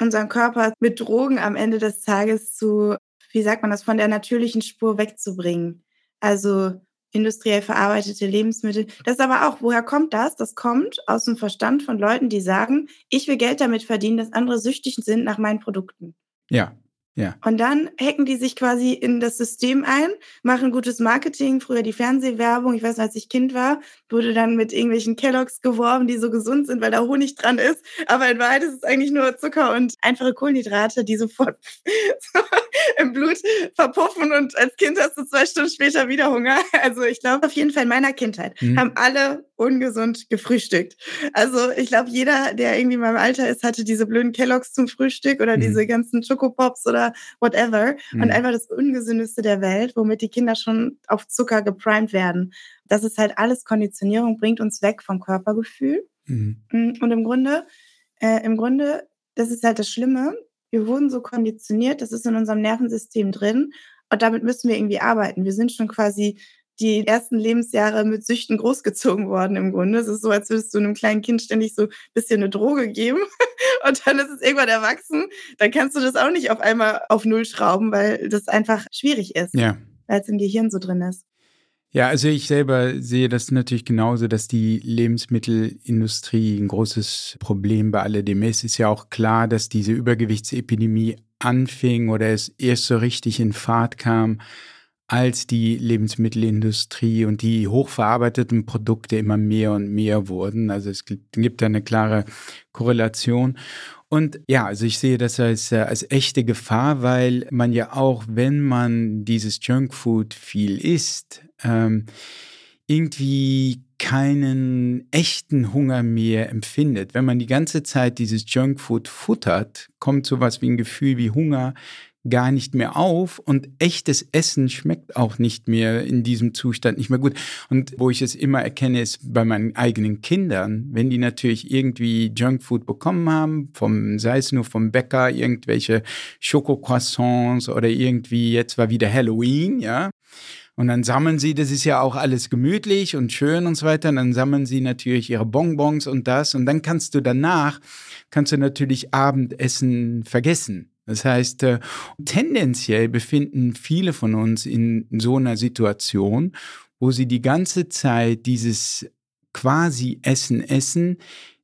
unseren Körper mit Drogen am Ende des Tages zu, wie sagt man das, von der natürlichen Spur wegzubringen. Also industriell verarbeitete Lebensmittel. Das ist aber auch, woher kommt das? Das kommt aus dem Verstand von Leuten, die sagen, ich will Geld damit verdienen, dass andere süchtig sind nach meinen Produkten. Ja. Ja. Und dann hacken die sich quasi in das System ein, machen gutes Marketing. Früher die Fernsehwerbung, ich weiß noch, als ich Kind war, wurde dann mit irgendwelchen Kelloggs geworben, die so gesund sind, weil da Honig dran ist. Aber in Wahrheit ist es eigentlich nur Zucker und einfache Kohlenhydrate, die sofort im Blut verpuffen und als Kind hast du zwei Stunden später wieder Hunger. Also ich glaube auf jeden Fall in meiner Kindheit mhm. haben alle ungesund gefrühstückt. Also ich glaube, jeder, der irgendwie in meinem Alter ist, hatte diese blöden Kelloggs zum Frühstück oder mhm. diese ganzen Schokopops oder whatever. Mhm. Und einfach das Ungesündeste der Welt, womit die Kinder schon auf Zucker geprimed werden. Das ist halt alles Konditionierung, bringt uns weg vom Körpergefühl. Mhm. Mm, und im Grunde, äh, im Grunde, das ist halt das Schlimme. Wir wurden so konditioniert, das ist in unserem Nervensystem drin. Und damit müssen wir irgendwie arbeiten. Wir sind schon quasi die ersten Lebensjahre mit Süchten großgezogen worden im Grunde. Es ist so, als würdest du einem kleinen Kind ständig so ein bisschen eine Droge geben und dann ist es irgendwann erwachsen. Dann kannst du das auch nicht auf einmal auf Null schrauben, weil das einfach schwierig ist, ja. weil es im Gehirn so drin ist. Ja, also ich selber sehe das natürlich genauso, dass die Lebensmittelindustrie ein großes Problem bei alledem ist. Es ist ja auch klar, dass diese Übergewichtsepidemie anfing oder es erst so richtig in Fahrt kam, als die Lebensmittelindustrie und die hochverarbeiteten Produkte immer mehr und mehr wurden. Also es gibt da eine klare Korrelation. Und ja, also ich sehe das als, äh, als echte Gefahr, weil man ja auch, wenn man dieses Junkfood viel isst, ähm, irgendwie keinen echten Hunger mehr empfindet. Wenn man die ganze Zeit dieses Junkfood futtert, kommt sowas wie ein Gefühl wie Hunger, gar nicht mehr auf und echtes Essen schmeckt auch nicht mehr in diesem Zustand nicht mehr gut. Und wo ich es immer erkenne, ist bei meinen eigenen Kindern, wenn die natürlich irgendwie Junkfood bekommen haben, vom, sei es nur vom Bäcker, irgendwelche Schokocroissants oder irgendwie, jetzt war wieder Halloween, ja. Und dann sammeln sie, das ist ja auch alles gemütlich und schön und so weiter. Und dann sammeln sie natürlich ihre Bonbons und das. Und dann kannst du danach, kannst du natürlich Abendessen vergessen. Das heißt, äh, tendenziell befinden viele von uns in so einer Situation, wo sie die ganze Zeit dieses quasi Essen essen,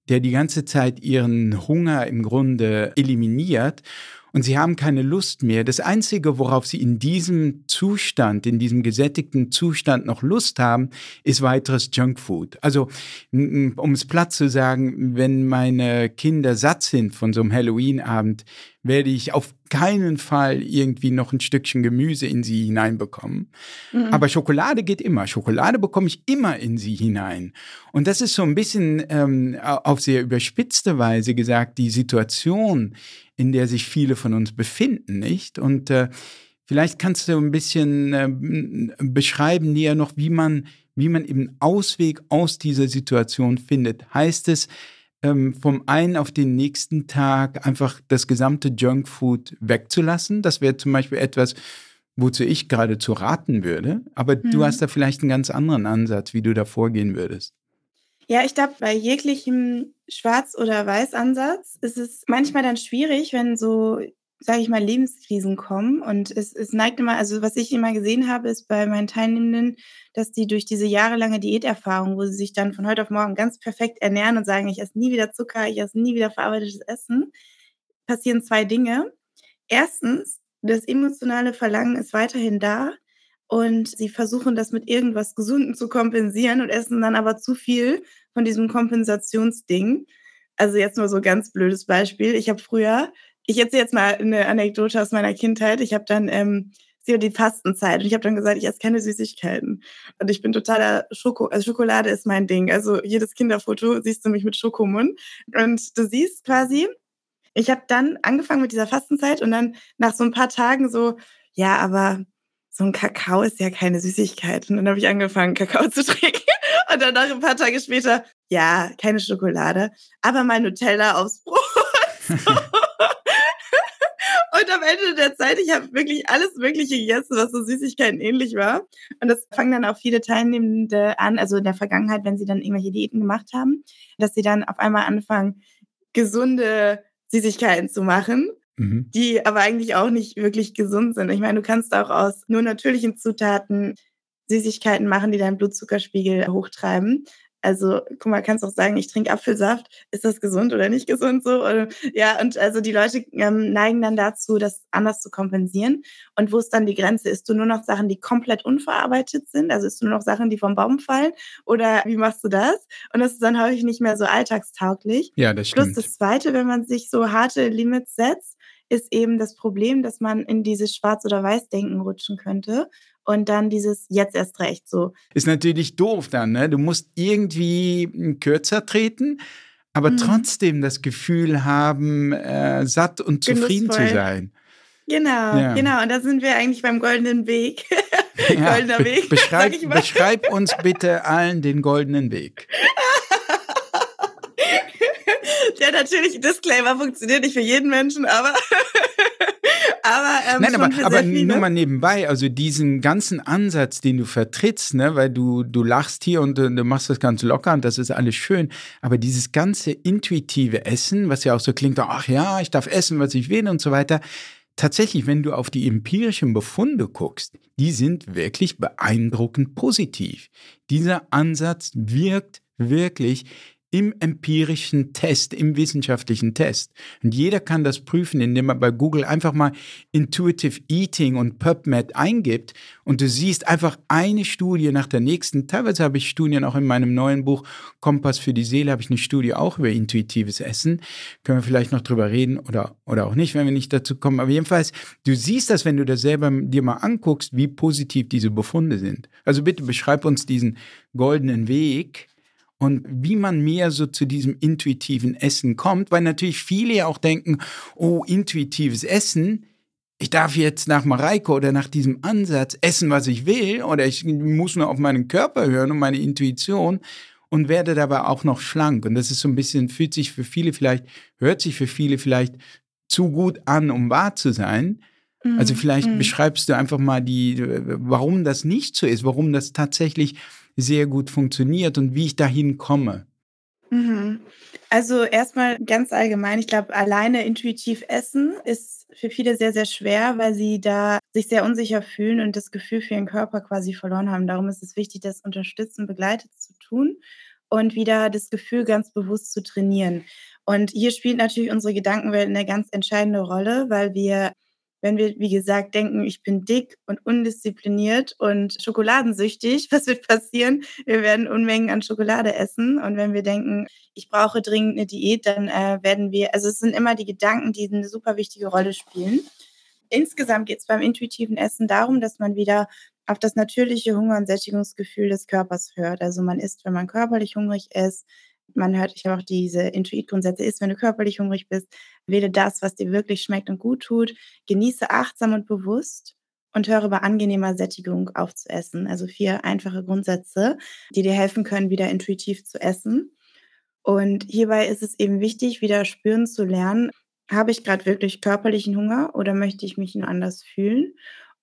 der die ganze Zeit ihren Hunger im Grunde eliminiert und sie haben keine Lust mehr. Das Einzige, worauf sie in diesem Zustand, in diesem gesättigten Zustand noch Lust haben, ist weiteres Junkfood. Also, um es platt zu sagen, wenn meine Kinder satt sind von so einem Halloween-Abend, werde ich auf keinen Fall irgendwie noch ein Stückchen Gemüse in sie hineinbekommen. Mhm. Aber Schokolade geht immer. Schokolade bekomme ich immer in sie hinein. Und das ist so ein bisschen ähm, auf sehr überspitzte Weise gesagt, die Situation, in der sich viele von uns befinden, nicht? Und äh, vielleicht kannst du ein bisschen äh, beschreiben näher noch, wie man, wie man eben Ausweg aus dieser Situation findet. Heißt es, ähm, vom einen auf den nächsten Tag einfach das gesamte Junkfood wegzulassen? Das wäre zum Beispiel etwas, wozu ich gerade zu raten würde. Aber hm. du hast da vielleicht einen ganz anderen Ansatz, wie du da vorgehen würdest. Ja, ich glaube, bei jeglichem Schwarz- oder Weiß-Ansatz ist es manchmal dann schwierig, wenn so, sage ich mal, Lebenskrisen kommen. Und es, es neigt immer, also was ich immer gesehen habe, ist bei meinen Teilnehmenden, dass die durch diese jahrelange Diäterfahrung, wo sie sich dann von heute auf morgen ganz perfekt ernähren und sagen, ich esse nie wieder Zucker, ich esse nie wieder verarbeitetes Essen, passieren zwei Dinge. Erstens, das emotionale Verlangen ist weiterhin da, und sie versuchen das mit irgendwas Gesundem zu kompensieren und essen dann aber zu viel von diesem Kompensationsding. Also jetzt nur so ganz blödes Beispiel. Ich habe früher, ich erzähle jetzt mal eine Anekdote aus meiner Kindheit. Ich habe dann ähm, sie die Fastenzeit und ich habe dann gesagt, ich esse keine Süßigkeiten und ich bin totaler Schoko, also Schokolade ist mein Ding. Also jedes Kinderfoto siehst du mich mit Schokomund und du siehst quasi, ich habe dann angefangen mit dieser Fastenzeit und dann nach so ein paar Tagen so, ja, aber so ein Kakao ist ja keine Süßigkeit. Und dann habe ich angefangen, Kakao zu trinken. Und dann noch ein paar Tage später, ja, keine Schokolade, aber mein Nutella aufs Brot. Und am Ende der Zeit, ich habe wirklich alles Mögliche gegessen, was so Süßigkeiten ähnlich war. Und das fangen dann auch viele Teilnehmende an, also in der Vergangenheit, wenn sie dann irgendwelche Diäten gemacht haben, dass sie dann auf einmal anfangen, gesunde Süßigkeiten zu machen mhm. die aber eigentlich auch nicht wirklich gesund sind. Ich meine, du kannst auch aus nur natürlichen Zutaten Süßigkeiten machen, die deinen Blutzuckerspiegel hochtreiben. Also, guck mal, kannst auch sagen, ich trinke Apfelsaft. Ist das gesund oder nicht gesund so? Oder, ja, und also die Leute ähm, neigen dann dazu, das anders zu kompensieren. Und wo ist dann die Grenze? Ist du nur noch Sachen, die komplett unverarbeitet sind? Also ist du nur noch Sachen, die vom Baum fallen? Oder wie machst du das? Und das ist dann häufig nicht mehr so alltagstauglich. Ja, das stimmt. Plus das Zweite, wenn man sich so harte Limits setzt, ist eben das Problem, dass man in dieses Schwarz- oder Weiß-Denken rutschen könnte und dann dieses jetzt erst recht so. Ist natürlich doof dann, ne? Du musst irgendwie kürzer treten, aber mhm. trotzdem das Gefühl haben, äh, satt und zufrieden Genussvoll. zu sein. Genau, ja. genau. Und da sind wir eigentlich beim goldenen Weg. Ja, Goldener Weg. Beschreib, beschreib uns bitte allen den goldenen Weg. ja, natürlich, Disclaimer funktioniert nicht für jeden Menschen, aber, aber, ähm, Nein, aber, aber nur mal nebenbei, also diesen ganzen Ansatz, den du vertrittst, ne, weil du, du lachst hier und äh, du machst das ganz locker und das ist alles schön, aber dieses ganze intuitive Essen, was ja auch so klingt, ach ja, ich darf essen, was ich will und so weiter, tatsächlich, wenn du auf die empirischen Befunde guckst, die sind wirklich beeindruckend positiv. Dieser Ansatz wirkt wirklich im empirischen Test, im wissenschaftlichen Test. Und jeder kann das prüfen, indem er bei Google einfach mal Intuitive Eating und PubMed eingibt und du siehst einfach eine Studie nach der nächsten. Teilweise habe ich Studien auch in meinem neuen Buch Kompass für die Seele, habe ich eine Studie auch über intuitives Essen. Können wir vielleicht noch drüber reden oder, oder auch nicht, wenn wir nicht dazu kommen. Aber jedenfalls, du siehst das, wenn du das selber dir mal anguckst, wie positiv diese Befunde sind. Also bitte beschreib uns diesen goldenen Weg, und wie man mehr so zu diesem intuitiven Essen kommt, weil natürlich viele ja auch denken, oh, intuitives Essen, ich darf jetzt nach Mareike oder nach diesem Ansatz essen, was ich will, oder ich muss nur auf meinen Körper hören und meine Intuition und werde dabei auch noch schlank. Und das ist so ein bisschen, fühlt sich für viele vielleicht, hört sich für viele vielleicht zu gut an, um wahr zu sein. Also mhm, vielleicht mm. beschreibst du einfach mal die, warum das nicht so ist, warum das tatsächlich sehr gut funktioniert und wie ich dahin komme? Mhm. Also erstmal ganz allgemein, ich glaube, alleine intuitiv essen ist für viele sehr, sehr schwer, weil sie da sich sehr unsicher fühlen und das Gefühl für ihren Körper quasi verloren haben. Darum ist es wichtig, das unterstützen, begleitet zu tun und wieder das Gefühl ganz bewusst zu trainieren. Und hier spielt natürlich unsere Gedankenwelt eine ganz entscheidende Rolle, weil wir wenn wir, wie gesagt, denken, ich bin dick und undiszipliniert und schokoladensüchtig, was wird passieren? Wir werden Unmengen an Schokolade essen. Und wenn wir denken, ich brauche dringend eine Diät, dann äh, werden wir, also es sind immer die Gedanken, die eine super wichtige Rolle spielen. Insgesamt geht es beim intuitiven Essen darum, dass man wieder auf das natürliche Hunger- und Sättigungsgefühl des Körpers hört. Also man isst, wenn man körperlich hungrig ist, man hört, ich habe auch diese Intuit-Grundsätze, ist, wenn du körperlich hungrig bist, wähle das, was dir wirklich schmeckt und gut tut, genieße achtsam und bewusst und höre bei angenehmer Sättigung auf zu essen. Also vier einfache Grundsätze, die dir helfen können, wieder intuitiv zu essen. Und hierbei ist es eben wichtig, wieder spüren zu lernen, habe ich gerade wirklich körperlichen Hunger oder möchte ich mich nur anders fühlen?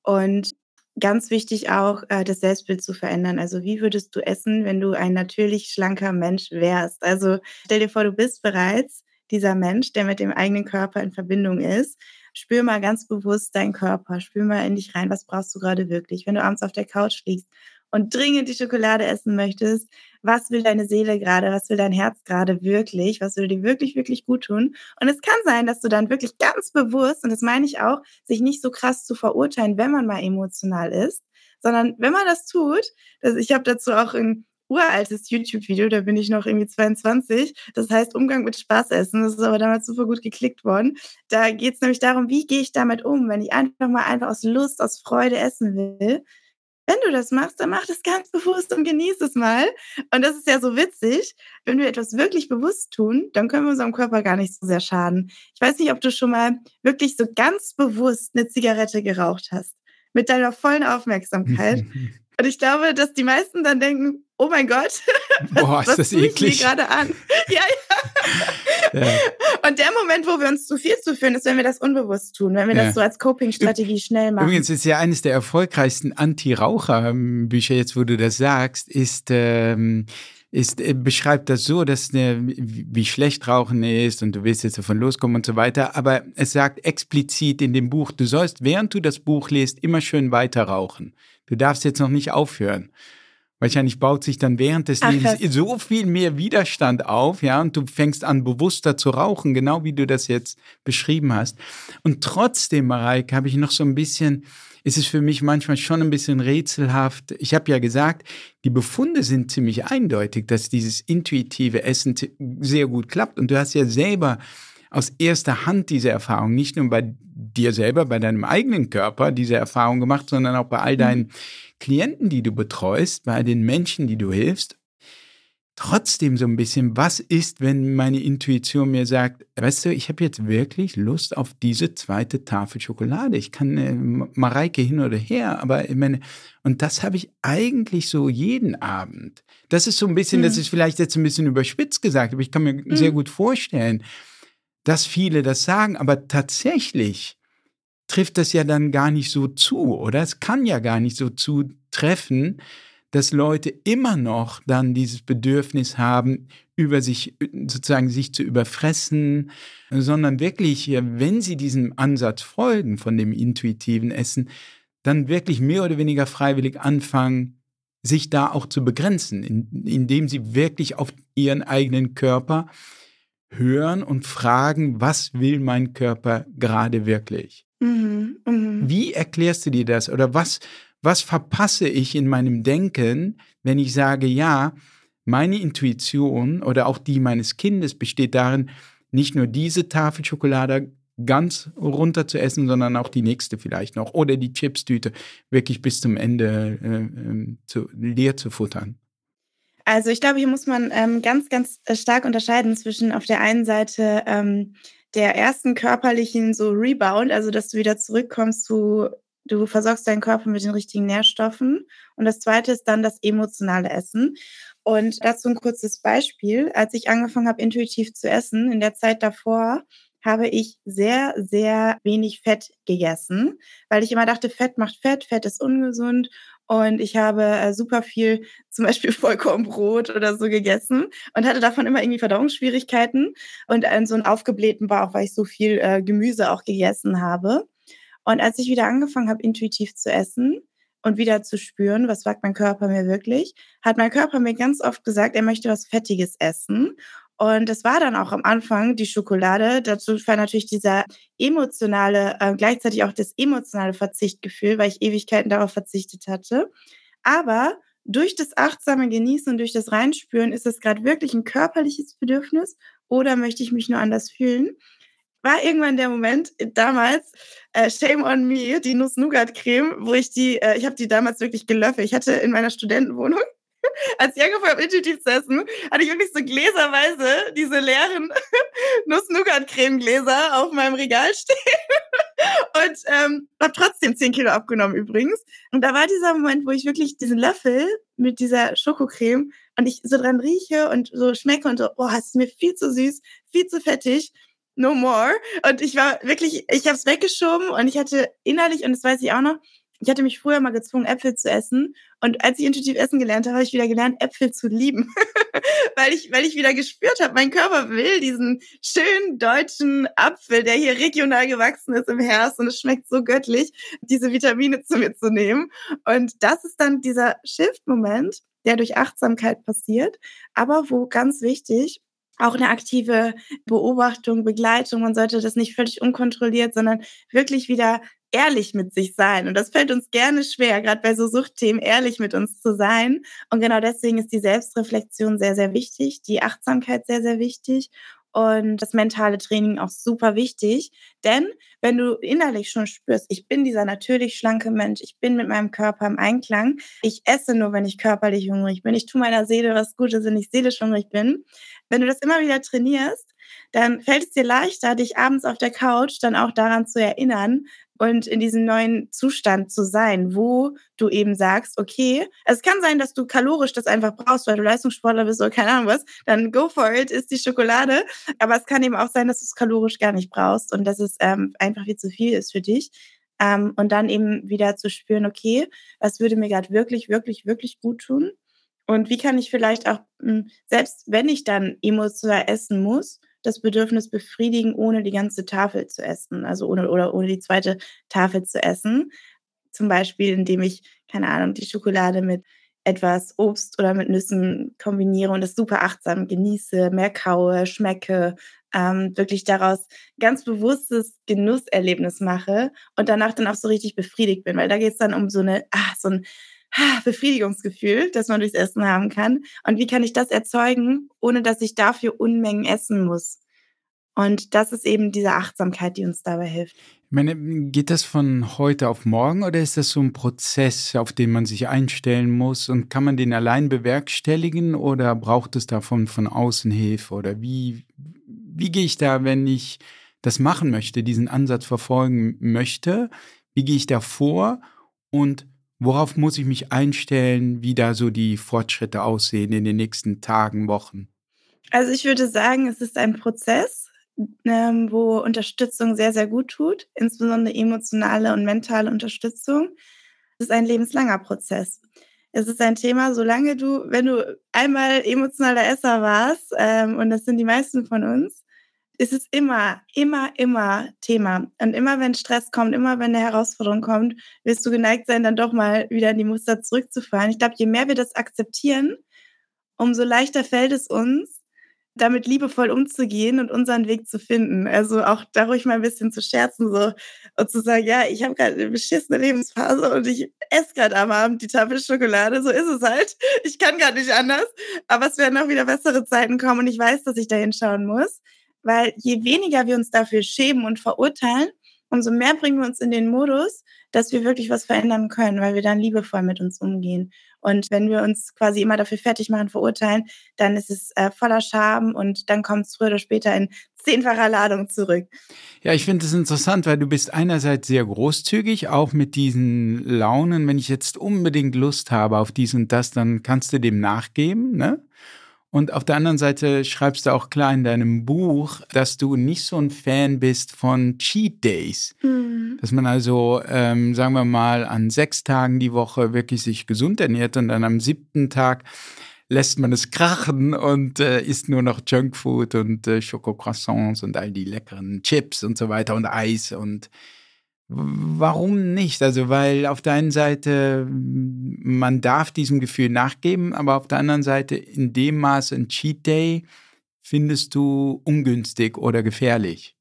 Und ganz wichtig auch, äh, das Selbstbild zu verändern. Also wie würdest du essen, wenn du ein natürlich schlanker Mensch wärst? Also stell dir vor, du bist bereits dieser Mensch, der mit dem eigenen Körper in Verbindung ist. Spür mal ganz bewusst deinen Körper, spür mal in dich rein, was brauchst du gerade wirklich. Wenn du abends auf der Couch liegst und dringend die Schokolade essen möchtest, was will deine Seele gerade, was will dein Herz gerade wirklich, was will dir wirklich, wirklich gut tun. Und es kann sein, dass du dann wirklich ganz bewusst, und das meine ich auch, sich nicht so krass zu verurteilen, wenn man mal emotional ist, sondern wenn man das tut, also ich habe dazu auch ein uraltes YouTube-Video, da bin ich noch irgendwie 22. Das heißt Umgang mit Spaßessen. Das ist aber damals super gut geklickt worden. Da geht es nämlich darum, wie gehe ich damit um, wenn ich einfach mal einfach aus Lust, aus Freude essen will wenn du das machst, dann mach das ganz bewusst und genieß es mal. Und das ist ja so witzig. Wenn wir etwas wirklich bewusst tun, dann können wir unserem Körper gar nicht so sehr schaden. Ich weiß nicht, ob du schon mal wirklich so ganz bewusst eine Zigarette geraucht hast. Mit deiner vollen Aufmerksamkeit. Und ich glaube, dass die meisten dann denken, oh mein Gott, Boah, was, ist das eklig. Ich gerade an. ja, ja. ja. Und der Moment, wo wir uns zu viel zuführen, ist, wenn wir das unbewusst tun, wenn wir ja. das so als Coping-Strategie schnell machen. Übrigens ist ja eines der erfolgreichsten Anti-Raucher-Bücher, jetzt wo du das sagst, ist ähm, ist, äh, beschreibt das so, dass ne, wie schlecht Rauchen ist und du willst jetzt davon loskommen und so weiter. Aber es sagt explizit in dem Buch, du sollst, während du das Buch liest, immer schön weiter rauchen. Du darfst jetzt noch nicht aufhören. Wahrscheinlich baut sich dann während des Lebens so viel mehr Widerstand auf, ja, und du fängst an, bewusster zu rauchen, genau wie du das jetzt beschrieben hast. Und trotzdem, Mareike, habe ich noch so ein bisschen, ist es für mich manchmal schon ein bisschen rätselhaft. Ich habe ja gesagt, die Befunde sind ziemlich eindeutig, dass dieses intuitive Essen sehr gut klappt. Und du hast ja selber aus erster Hand diese Erfahrung, nicht nur bei dir selber, bei deinem eigenen Körper diese Erfahrung gemacht, sondern auch bei all mhm. deinen Klienten, die du betreust, bei den Menschen, die du hilfst. Trotzdem so ein bisschen, was ist, wenn meine Intuition mir sagt, weißt du, ich habe jetzt wirklich Lust auf diese zweite Tafel Schokolade. Ich kann äh, Mareike hin oder her, aber ich meine, und das habe ich eigentlich so jeden Abend. Das ist so ein bisschen, mhm. das ist vielleicht jetzt ein bisschen überspitzt gesagt, aber ich kann mir mhm. sehr gut vorstellen, dass viele das sagen, aber tatsächlich trifft das ja dann gar nicht so zu, oder? Es kann ja gar nicht so zutreffen, dass Leute immer noch dann dieses Bedürfnis haben, über sich sozusagen sich zu überfressen, sondern wirklich, wenn sie diesem Ansatz folgen von dem intuitiven Essen, dann wirklich mehr oder weniger freiwillig anfangen, sich da auch zu begrenzen, indem sie wirklich auf ihren eigenen Körper hören und fragen, was will mein Körper gerade wirklich? Mhm, mh. Wie erklärst du dir das oder was, was verpasse ich in meinem Denken, wenn ich sage, ja, meine Intuition oder auch die meines Kindes besteht darin, nicht nur diese Tafel Schokolade ganz runter zu essen, sondern auch die nächste vielleicht noch oder die Chipstüte wirklich bis zum Ende äh, äh, zu, leer zu futtern. Also ich glaube, hier muss man ähm, ganz, ganz äh, stark unterscheiden zwischen auf der einen Seite ähm, der ersten körperlichen so Rebound, also dass du wieder zurückkommst zu du versorgst deinen Körper mit den richtigen Nährstoffen. Und das zweite ist dann das emotionale Essen. Und dazu ein kurzes Beispiel. Als ich angefangen habe, intuitiv zu essen, in der Zeit davor, habe ich sehr, sehr wenig Fett gegessen, weil ich immer dachte, Fett macht Fett, Fett ist ungesund. Und ich habe äh, super viel, zum Beispiel Vollkornbrot oder so gegessen und hatte davon immer irgendwie Verdauungsschwierigkeiten und äh, so einen aufgeblähten Bauch, weil ich so viel äh, Gemüse auch gegessen habe. Und als ich wieder angefangen habe, intuitiv zu essen und wieder zu spüren, was sagt mein Körper mir wirklich, hat mein Körper mir ganz oft gesagt, er möchte was Fettiges essen. Und das war dann auch am Anfang die Schokolade. Dazu war natürlich dieser emotionale, äh, gleichzeitig auch das emotionale Verzichtgefühl, weil ich Ewigkeiten darauf verzichtet hatte. Aber durch das achtsame Genießen und durch das Reinspüren ist es gerade wirklich ein körperliches Bedürfnis oder möchte ich mich nur anders fühlen? War irgendwann der Moment damals, äh, Shame on Me, die Nuss-Nougat-Creme, wo ich die, äh, ich habe die damals wirklich gelöffelt. Ich hatte in meiner Studentenwohnung, als ich angefangen habe, intuitiv zu essen, hatte ich wirklich so gläserweise diese leeren Nuss-Nougat-Creme-Gläser auf meinem Regal stehen. Und ähm, habe trotzdem 10 Kilo abgenommen übrigens. Und da war dieser Moment, wo ich wirklich diesen Löffel mit dieser Schokocreme und ich so dran rieche und so schmecke und so, boah, es ist mir viel zu süß, viel zu fettig no more. Und ich war wirklich, ich habe es weggeschoben und ich hatte innerlich, und das weiß ich auch noch, ich hatte mich früher mal gezwungen, Äpfel zu essen. Und als ich intuitiv essen gelernt habe, habe ich wieder gelernt, Äpfel zu lieben. weil, ich, weil ich wieder gespürt habe, mein Körper will diesen schönen deutschen Apfel, der hier regional gewachsen ist im Herbst und es schmeckt so göttlich, diese Vitamine zu mir zu nehmen. Und das ist dann dieser Shift-Moment, der durch Achtsamkeit passiert, aber wo ganz wichtig, auch eine aktive Beobachtung, Begleitung. Man sollte das nicht völlig unkontrolliert, sondern wirklich wieder ehrlich mit sich sein. Und das fällt uns gerne schwer, gerade bei so Suchtthemen, ehrlich mit uns zu sein. Und genau deswegen ist die Selbstreflexion sehr, sehr wichtig, die Achtsamkeit sehr, sehr wichtig und das mentale Training auch super wichtig. Denn wenn du innerlich schon spürst, ich bin dieser natürlich schlanke Mensch, ich bin mit meinem Körper im Einklang, ich esse nur, wenn ich körperlich hungrig bin, ich tue meiner Seele was Gutes, wenn ich seelisch hungrig bin. Wenn du das immer wieder trainierst, dann fällt es dir leichter, dich abends auf der Couch dann auch daran zu erinnern, und in diesem neuen Zustand zu sein, wo du eben sagst, okay, es kann sein, dass du kalorisch das einfach brauchst, weil du Leistungssportler bist oder keine Ahnung was, dann go for it, ist die Schokolade. Aber es kann eben auch sein, dass du es kalorisch gar nicht brauchst und dass es ähm, einfach viel zu viel ist für dich. Ähm, und dann eben wieder zu spüren, okay, was würde mir gerade wirklich, wirklich, wirklich gut tun? Und wie kann ich vielleicht auch, hm, selbst wenn ich dann emotional essen muss, das Bedürfnis befriedigen, ohne die ganze Tafel zu essen, also ohne oder ohne die zweite Tafel zu essen. Zum Beispiel, indem ich, keine Ahnung, die Schokolade mit etwas Obst oder mit Nüssen kombiniere und das super achtsam genieße, mehr kaue, schmecke, ähm, wirklich daraus ganz bewusstes Genusserlebnis mache und danach dann auch so richtig befriedigt bin, weil da geht es dann um so eine, ah, so ein Befriedigungsgefühl, das man durchs Essen haben kann. Und wie kann ich das erzeugen, ohne dass ich dafür Unmengen essen muss? Und das ist eben diese Achtsamkeit, die uns dabei hilft. Ich meine, geht das von heute auf morgen oder ist das so ein Prozess, auf den man sich einstellen muss? Und kann man den allein bewerkstelligen oder braucht es davon von außen Hilfe? Oder wie, wie gehe ich da, wenn ich das machen möchte, diesen Ansatz verfolgen möchte? Wie gehe ich da vor? Und Worauf muss ich mich einstellen, wie da so die Fortschritte aussehen in den nächsten Tagen, Wochen? Also ich würde sagen, es ist ein Prozess. ähm, wo Unterstützung sehr, sehr gut tut, insbesondere emotionale und mentale Unterstützung. Das ist ein lebenslanger Prozess. Es ist ein Thema, solange du, wenn du einmal emotionaler Esser warst, ähm, und das sind die meisten von uns, ist es immer, immer, immer Thema. Und immer wenn Stress kommt, immer wenn eine Herausforderung kommt, wirst du geneigt sein, dann doch mal wieder in die Muster zurückzufallen. Ich glaube, je mehr wir das akzeptieren, umso leichter fällt es uns, damit liebevoll umzugehen und unseren Weg zu finden. Also auch da ruhig mal ein bisschen zu scherzen so und zu sagen, ja, ich habe gerade eine beschissene Lebensphase und ich esse gerade am Abend die Tafel Schokolade. So ist es halt. Ich kann gerade nicht anders. Aber es werden auch wieder bessere Zeiten kommen und ich weiß, dass ich da hinschauen muss. Weil je weniger wir uns dafür schämen und verurteilen, umso mehr bringen wir uns in den Modus, dass wir wirklich was verändern können, weil wir dann liebevoll mit uns umgehen. Und wenn wir uns quasi immer dafür fertig machen, verurteilen, dann ist es äh, voller Scham und dann kommt es früher oder später in zehnfacher Ladung zurück. Ja, ich finde es interessant, weil du bist einerseits sehr großzügig, auch mit diesen Launen. Wenn ich jetzt unbedingt Lust habe auf dies und das, dann kannst du dem nachgeben, ne? Und auf der anderen Seite schreibst du auch klar in deinem Buch, dass du nicht so ein Fan bist von Cheat Days. Mhm. Dass man also, ähm, sagen wir mal, an sechs Tagen die Woche wirklich sich gesund ernährt und dann am siebten Tag lässt man es krachen und äh, isst nur noch Junkfood und äh, Schokocroissants und all die leckeren Chips und so weiter und Eis und Warum nicht? Also, weil auf der einen Seite man darf diesem Gefühl nachgeben, aber auf der anderen Seite in dem Maße ein Cheat Day findest du ungünstig oder gefährlich.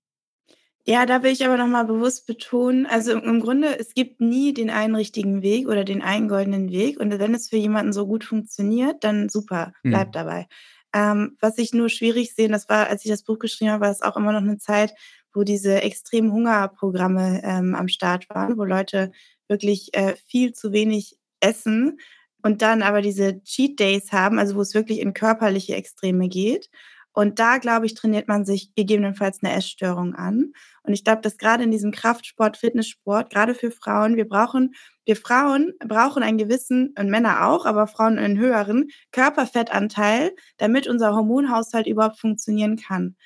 Ja, da will ich aber nochmal bewusst betonen, also im Grunde, es gibt nie den einen richtigen Weg oder den einen goldenen Weg. Und wenn es für jemanden so gut funktioniert, dann super, bleib hm. dabei. Ähm, was ich nur schwierig sehe, das war, als ich das Buch geschrieben habe, war es auch immer noch eine Zeit, wo diese extremen Hungerprogramme ähm, am Start waren, wo Leute wirklich äh, viel zu wenig essen und dann aber diese Cheat Days haben, also wo es wirklich in körperliche Extreme geht. Und da, glaube ich, trainiert man sich gegebenenfalls eine Essstörung an. Und ich glaube, dass gerade in diesem Kraftsport, Fitnesssport, gerade für Frauen, wir brauchen, wir Frauen brauchen einen gewissen, und Männer auch, aber Frauen einen höheren Körperfettanteil, damit unser Hormonhaushalt überhaupt funktionieren kann.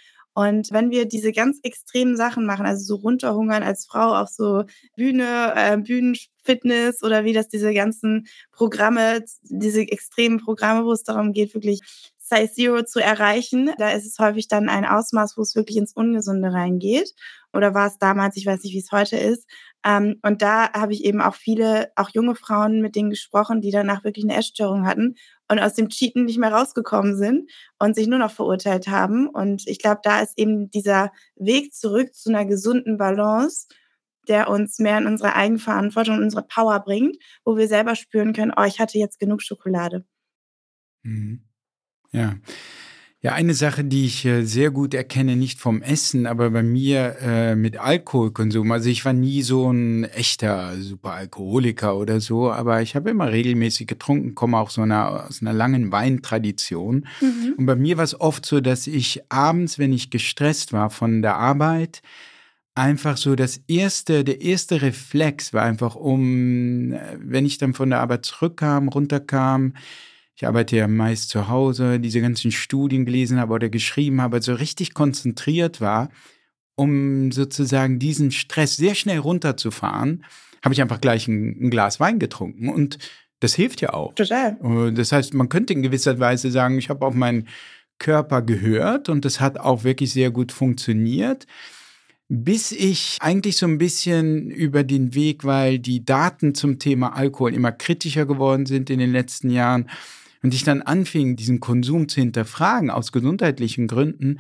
Und wenn wir diese ganz extremen Sachen machen, also so runterhungern als Frau auf so Bühne, äh, Bühnenfitness oder wie das diese ganzen Programme, diese extremen Programme, wo es darum geht, wirklich Size Zero zu erreichen, da ist es häufig dann ein Ausmaß, wo es wirklich ins Ungesunde reingeht. Oder war es damals, ich weiß nicht, wie es heute ist. Ähm, und da habe ich eben auch viele, auch junge Frauen mit denen gesprochen, die danach wirklich eine Essstörung hatten und aus dem Cheaten nicht mehr rausgekommen sind und sich nur noch verurteilt haben. Und ich glaube, da ist eben dieser Weg zurück zu einer gesunden Balance, der uns mehr in unsere Eigenverantwortung und unsere Power bringt, wo wir selber spüren können, oh, ich hatte jetzt genug Schokolade. Mhm. Ja. Ja, eine Sache, die ich äh, sehr gut erkenne, nicht vom Essen, aber bei mir äh, mit Alkoholkonsum. Also ich war nie so ein echter Superalkoholiker oder so, aber ich habe immer regelmäßig getrunken, komme auch so einer, aus einer langen Weintradition. Mhm. Und bei mir war es oft so, dass ich abends, wenn ich gestresst war von der Arbeit, einfach so das erste, der erste Reflex war einfach um, äh, wenn ich dann von der Arbeit zurückkam, runterkam, ich arbeite ja meist zu Hause, diese ganzen Studien gelesen habe oder geschrieben habe, so richtig konzentriert war, um sozusagen diesen Stress sehr schnell runterzufahren, habe ich einfach gleich ein, ein Glas Wein getrunken und das hilft ja auch. Total. Das heißt, man könnte in gewisser Weise sagen, ich habe auf meinen Körper gehört und das hat auch wirklich sehr gut funktioniert bis ich eigentlich so ein bisschen über den Weg, weil die Daten zum Thema Alkohol immer kritischer geworden sind in den letzten Jahren und ich dann anfing, diesen Konsum zu hinterfragen aus gesundheitlichen Gründen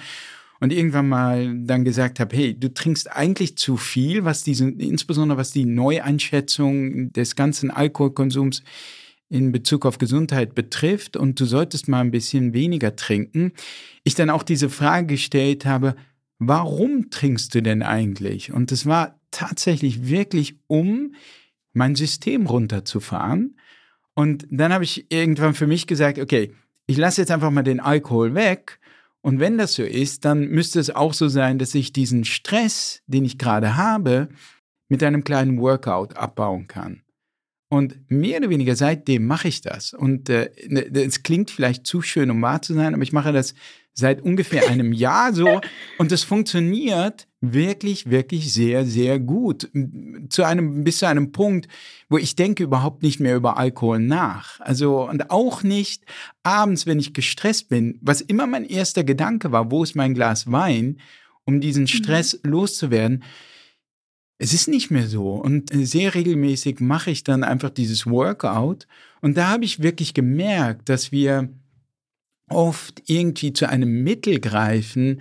und irgendwann mal dann gesagt habe, hey, du trinkst eigentlich zu viel, was diese, insbesondere was die Neueinschätzung des ganzen Alkoholkonsums in Bezug auf Gesundheit betrifft und du solltest mal ein bisschen weniger trinken. Ich dann auch diese Frage gestellt habe, warum trinkst du denn eigentlich? Und es war tatsächlich wirklich, um mein System runterzufahren und dann habe ich irgendwann für mich gesagt, okay, ich lasse jetzt einfach mal den Alkohol weg. Und wenn das so ist, dann müsste es auch so sein, dass ich diesen Stress, den ich gerade habe, mit einem kleinen Workout abbauen kann. Und mehr oder weniger seitdem mache ich das. Und äh, ne, es klingt vielleicht zu schön, um wahr zu sein, aber ich mache das seit ungefähr einem Jahr so und es funktioniert wirklich, wirklich sehr, sehr gut. Zu einem, bis zu einem Punkt, wo ich denke überhaupt nicht mehr über Alkohol nach. Also, und auch nicht abends, wenn ich gestresst bin, was immer mein erster Gedanke war, wo ist mein Glas Wein, um diesen mhm. Stress mhm. loszuwerden. Es ist nicht mehr so. Und sehr regelmäßig mache ich dann einfach dieses Workout. Und da habe ich wirklich gemerkt, dass wir oft irgendwie zu einem Mittel greifen,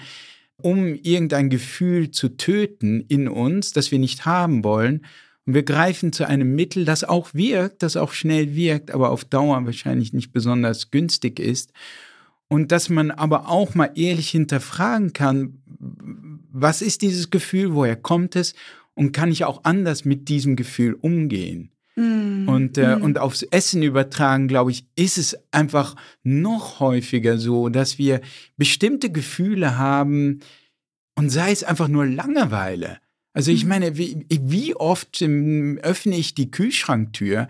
um irgendein Gefühl zu töten in uns, das wir nicht haben wollen. Und wir greifen zu einem Mittel, das auch wirkt, das auch schnell wirkt, aber auf Dauer wahrscheinlich nicht besonders günstig ist. Und dass man aber auch mal ehrlich hinterfragen kann, was ist dieses Gefühl, woher kommt es und kann ich auch anders mit diesem Gefühl umgehen? Mm. Und, äh, mm. und aufs Essen übertragen, glaube ich, ist es einfach noch häufiger so, dass wir bestimmte Gefühle haben und sei es einfach nur Langeweile. Also ich mhm. meine, wie, wie oft ähm, öffne ich die Kühlschranktür,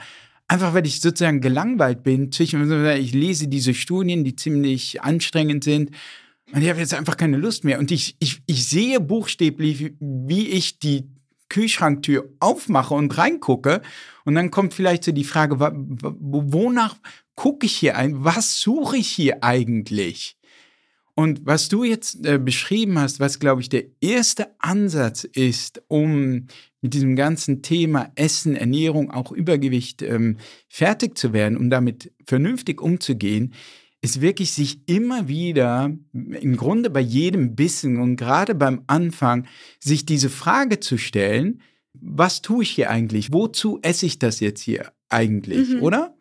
einfach weil ich sozusagen gelangweilt bin. Ich lese diese Studien, die ziemlich anstrengend sind. Und ich habe jetzt einfach keine Lust mehr. Und ich, ich, ich sehe buchstäblich, wie ich die Kühlschranktür aufmache und reingucke. Und dann kommt vielleicht so die Frage, wonach gucke ich hier ein? Was suche ich hier eigentlich? Und was du jetzt äh, beschrieben hast, was, glaube ich, der erste Ansatz ist, um mit diesem ganzen Thema Essen, Ernährung, auch Übergewicht ähm, fertig zu werden, um damit vernünftig umzugehen, ist wirklich sich immer wieder, im Grunde bei jedem Bissen und gerade beim Anfang, sich diese Frage zu stellen, was tue ich hier eigentlich? Wozu esse ich das jetzt hier eigentlich, mhm. oder?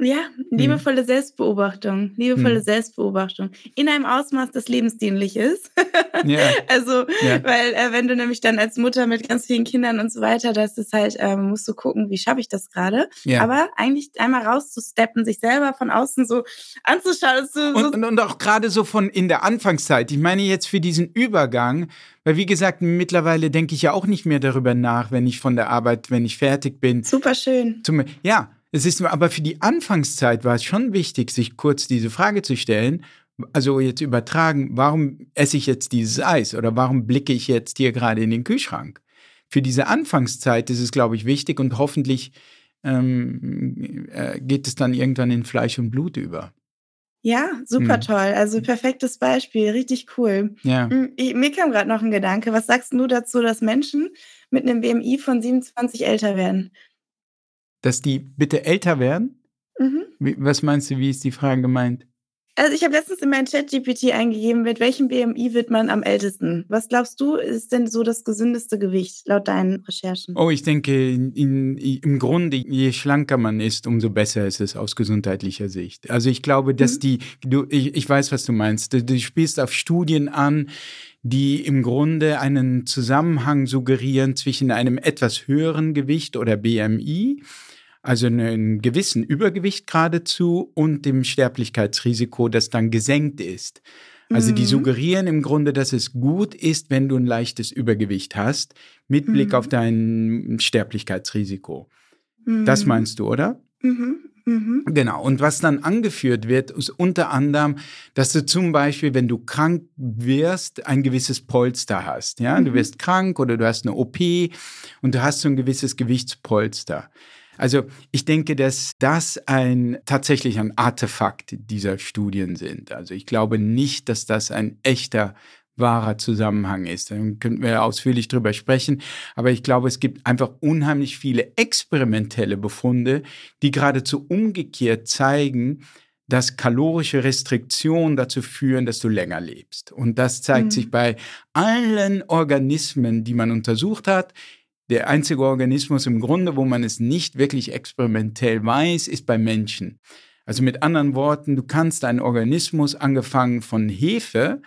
Ja, liebevolle hm. Selbstbeobachtung, liebevolle hm. Selbstbeobachtung in einem Ausmaß, das lebensdienlich ist. ja. Also, ja. weil äh, wenn du nämlich dann als Mutter mit ganz vielen Kindern und so weiter, das ist halt, ähm, musst du gucken, wie schaffe ich das gerade. Ja. Aber eigentlich einmal rauszusteppen, sich selber von außen so anzuschauen. So, und, und, und auch gerade so von in der Anfangszeit. Ich meine jetzt für diesen Übergang, weil wie gesagt, mittlerweile denke ich ja auch nicht mehr darüber nach, wenn ich von der Arbeit, wenn ich fertig bin. Super schön. Zum, ja, es ist aber für die Anfangszeit war es schon wichtig, sich kurz diese Frage zu stellen. Also jetzt übertragen, warum esse ich jetzt dieses Eis oder warum blicke ich jetzt hier gerade in den Kühlschrank? Für diese Anfangszeit ist es, glaube ich, wichtig und hoffentlich ähm, äh, geht es dann irgendwann in Fleisch und Blut über. Ja, super hm. toll. Also perfektes Beispiel, richtig cool. Ja. Hm, ich, mir kam gerade noch ein Gedanke. Was sagst du dazu, dass Menschen mit einem BMI von 27 älter werden? Dass die bitte älter werden? Mhm. Wie, was meinst du, wie ist die Frage gemeint? Also ich habe letztens in mein Chat-GPT eingegeben, mit welchem BMI wird man am ältesten? Was glaubst du, ist denn so das gesündeste Gewicht laut deinen Recherchen? Oh, ich denke, in, im Grunde, je schlanker man ist, umso besser ist es aus gesundheitlicher Sicht. Also ich glaube, dass mhm. die, du, ich, ich weiß, was du meinst. Du, du spielst auf Studien an, die im Grunde einen Zusammenhang suggerieren zwischen einem etwas höheren Gewicht oder BMI also einen gewissen Übergewicht geradezu und dem Sterblichkeitsrisiko, das dann gesenkt ist. Also die mhm. suggerieren im Grunde, dass es gut ist, wenn du ein leichtes Übergewicht hast, mit Blick mhm. auf dein Sterblichkeitsrisiko. Mhm. Das meinst du, oder? Mhm. Mhm. Genau. Und was dann angeführt wird, ist unter anderem, dass du zum Beispiel, wenn du krank wirst, ein gewisses Polster hast. Ja, du wirst krank oder du hast eine OP und du hast so ein gewisses Gewichtspolster. Also ich denke, dass das ein tatsächlich ein Artefakt dieser Studien sind. Also ich glaube nicht, dass das ein echter wahrer Zusammenhang ist. Dann könnten wir ausführlich drüber sprechen. Aber ich glaube, es gibt einfach unheimlich viele experimentelle Befunde, die geradezu umgekehrt zeigen, dass kalorische Restriktionen dazu führen, dass du länger lebst. Und das zeigt mhm. sich bei allen Organismen, die man untersucht hat der einzige Organismus im Grunde, wo man es nicht wirklich experimentell weiß, ist bei Menschen. Also mit anderen Worten, du kannst einen Organismus angefangen von Hefe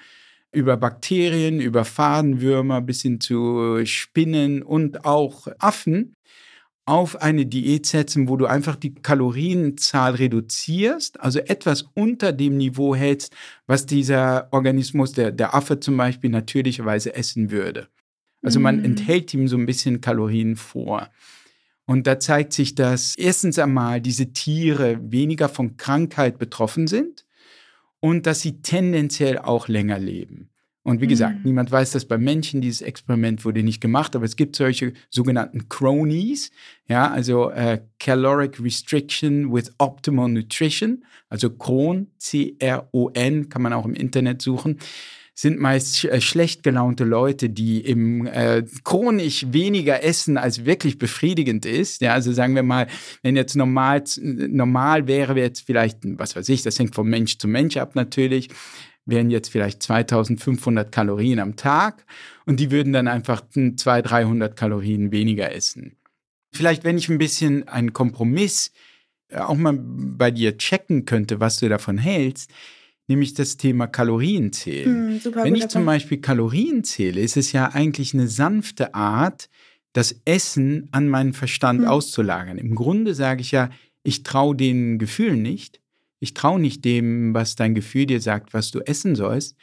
über Bakterien, über Fadenwürmer bis hin zu Spinnen und auch Affen auf eine Diät setzen, wo du einfach die Kalorienzahl reduzierst, also etwas unter dem Niveau hältst, was dieser Organismus, der, der Affe zum Beispiel, natürlicherweise essen würde. Also man mhm. enthält ihm so ein bisschen Kalorien vor. Und da zeigt sich, dass erstens einmal diese Tiere weniger von Krankheit betroffen sind und dass sie tendenziell auch länger leben. Und wie gesagt, mhm. niemand weiß das bei Menschen. Dieses Experiment wurde nicht gemacht, aber es gibt solche sogenannten Cronies, ja, also äh, Caloric Restriction with Optimal Nutrition, also Cron, C-R-O-N, kann man auch im Internet suchen sind meist sch äh, schlecht gelaunte Leute, die im äh, chronisch weniger essen, als wirklich befriedigend ist. Ja, also sagen wir mal, wenn jetzt normal, normal wäre, jetzt vielleicht, was weiß ich, das hängt von Mensch zu Mensch ab natürlich, wären jetzt vielleicht 2500 Kalorien am Tag und die würden dann einfach 200, 300 Kalorien weniger essen. Vielleicht, wenn ich ein bisschen einen Kompromiss äh, auch mal bei dir checken könnte, was du davon hältst, nämlich das Thema Kalorienzählen. Mm, super, Wenn ich zum Beispiel Kalorien zähle, ist es ja eigentlich eine sanfte Art, das Essen an meinen Verstand mm. auszulagern. Im Grunde sage ich ja, ich traue den Gefühlen nicht. Ich traue nicht dem, was dein Gefühl dir sagt, was du essen sollst.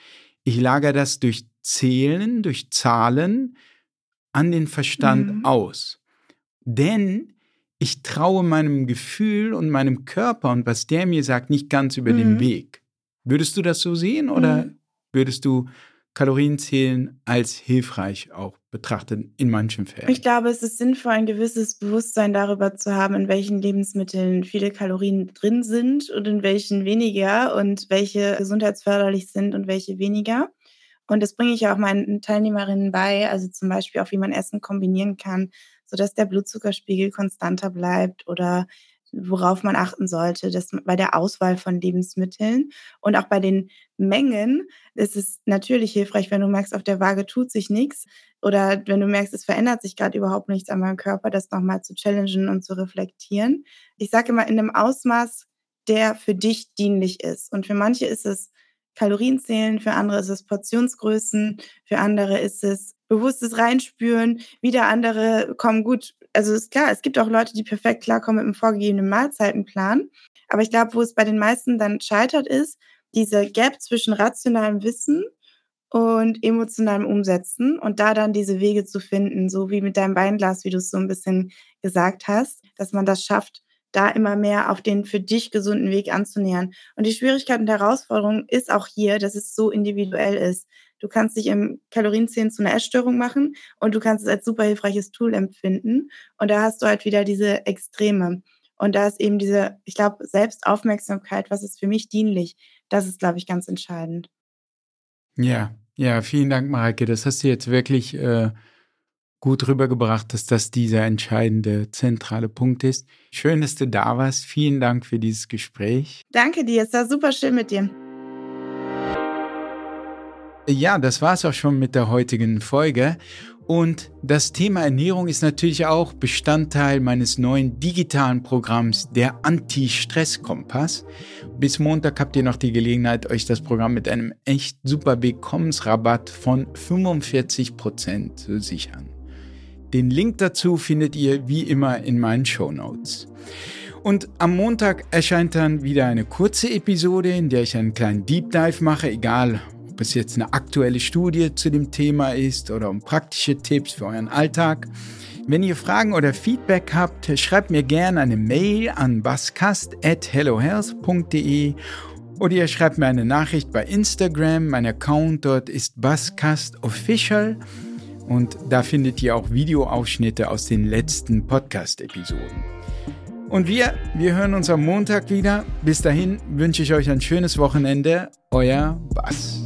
Ich lagere das durch Zählen, durch Zahlen an den Verstand mm. aus. Denn ich traue meinem Gefühl und meinem Körper und was der mir sagt, nicht ganz über den Weg. Würdest du das so sehen oder mhm. würdest du Kalorienzählen als hilfreich auch betrachten in manchen Fällen? Ich glaube, es ist sinnvoll, ein gewisses Bewusstsein darüber zu haben, in welchen Lebensmitteln viele Kalorien drin sind und in welchen weniger und welche gesundheitsförderlich sind und welche weniger. Und das bringe ich auch meinen Teilnehmerinnen bei, also zum Beispiel auch, wie man Essen kombinieren kann, sodass der Blutzuckerspiegel konstanter bleibt oder worauf man achten sollte, dass bei der Auswahl von Lebensmitteln und auch bei den Mengen ist es natürlich hilfreich, wenn du merkst, auf der Waage tut sich nichts oder wenn du merkst, es verändert sich gerade überhaupt nichts an meinem Körper, das nochmal zu challengen und zu reflektieren. Ich sage immer in einem Ausmaß, der für dich dienlich ist. Und für manche ist es Kalorienzählen, für andere ist es Portionsgrößen, für andere ist es bewusstes Reinspüren, wieder andere kommen gut. Also ist klar, es gibt auch Leute, die perfekt klarkommen mit einem vorgegebenen Mahlzeitenplan. Aber ich glaube, wo es bei den meisten dann scheitert, ist diese Gap zwischen rationalem Wissen und emotionalem Umsetzen und da dann diese Wege zu finden, so wie mit deinem Weinglas, wie du es so ein bisschen gesagt hast, dass man das schafft, da immer mehr auf den für dich gesunden Weg anzunähern. Und die Schwierigkeit und Herausforderung ist auch hier, dass es so individuell ist. Du kannst dich im Kalorienzählen zu einer Essstörung machen und du kannst es als super hilfreiches Tool empfinden. Und da hast du halt wieder diese Extreme. Und da ist eben diese, ich glaube, Selbstaufmerksamkeit, was ist für mich dienlich, das ist, glaube ich, ganz entscheidend. Ja, ja, vielen Dank, Mareike. Das hast du jetzt wirklich äh, gut rübergebracht, dass das dieser entscheidende, zentrale Punkt ist. Schön, dass du da warst. Vielen Dank für dieses Gespräch. Danke dir, es war super schön mit dir. Ja, das war es auch schon mit der heutigen Folge. Und das Thema Ernährung ist natürlich auch Bestandteil meines neuen digitalen Programms, der Anti-Stress-Kompass. Bis Montag habt ihr noch die Gelegenheit, euch das Programm mit einem echt super Willkommensrabatt von 45% zu sichern. Den Link dazu findet ihr wie immer in meinen Show Notes. Und am Montag erscheint dann wieder eine kurze Episode, in der ich einen kleinen Deep Dive mache, egal ob es jetzt eine aktuelle Studie zu dem Thema ist oder um praktische Tipps für euren Alltag. Wenn ihr Fragen oder Feedback habt, schreibt mir gerne eine Mail an baskast.hellohealth.de oder ihr schreibt mir eine Nachricht bei Instagram. Mein Account dort ist baskastofficial. Und da findet ihr auch Videoausschnitte aus den letzten Podcast-Episoden. Und wir, wir hören uns am Montag wieder. Bis dahin wünsche ich euch ein schönes Wochenende. Euer Bass.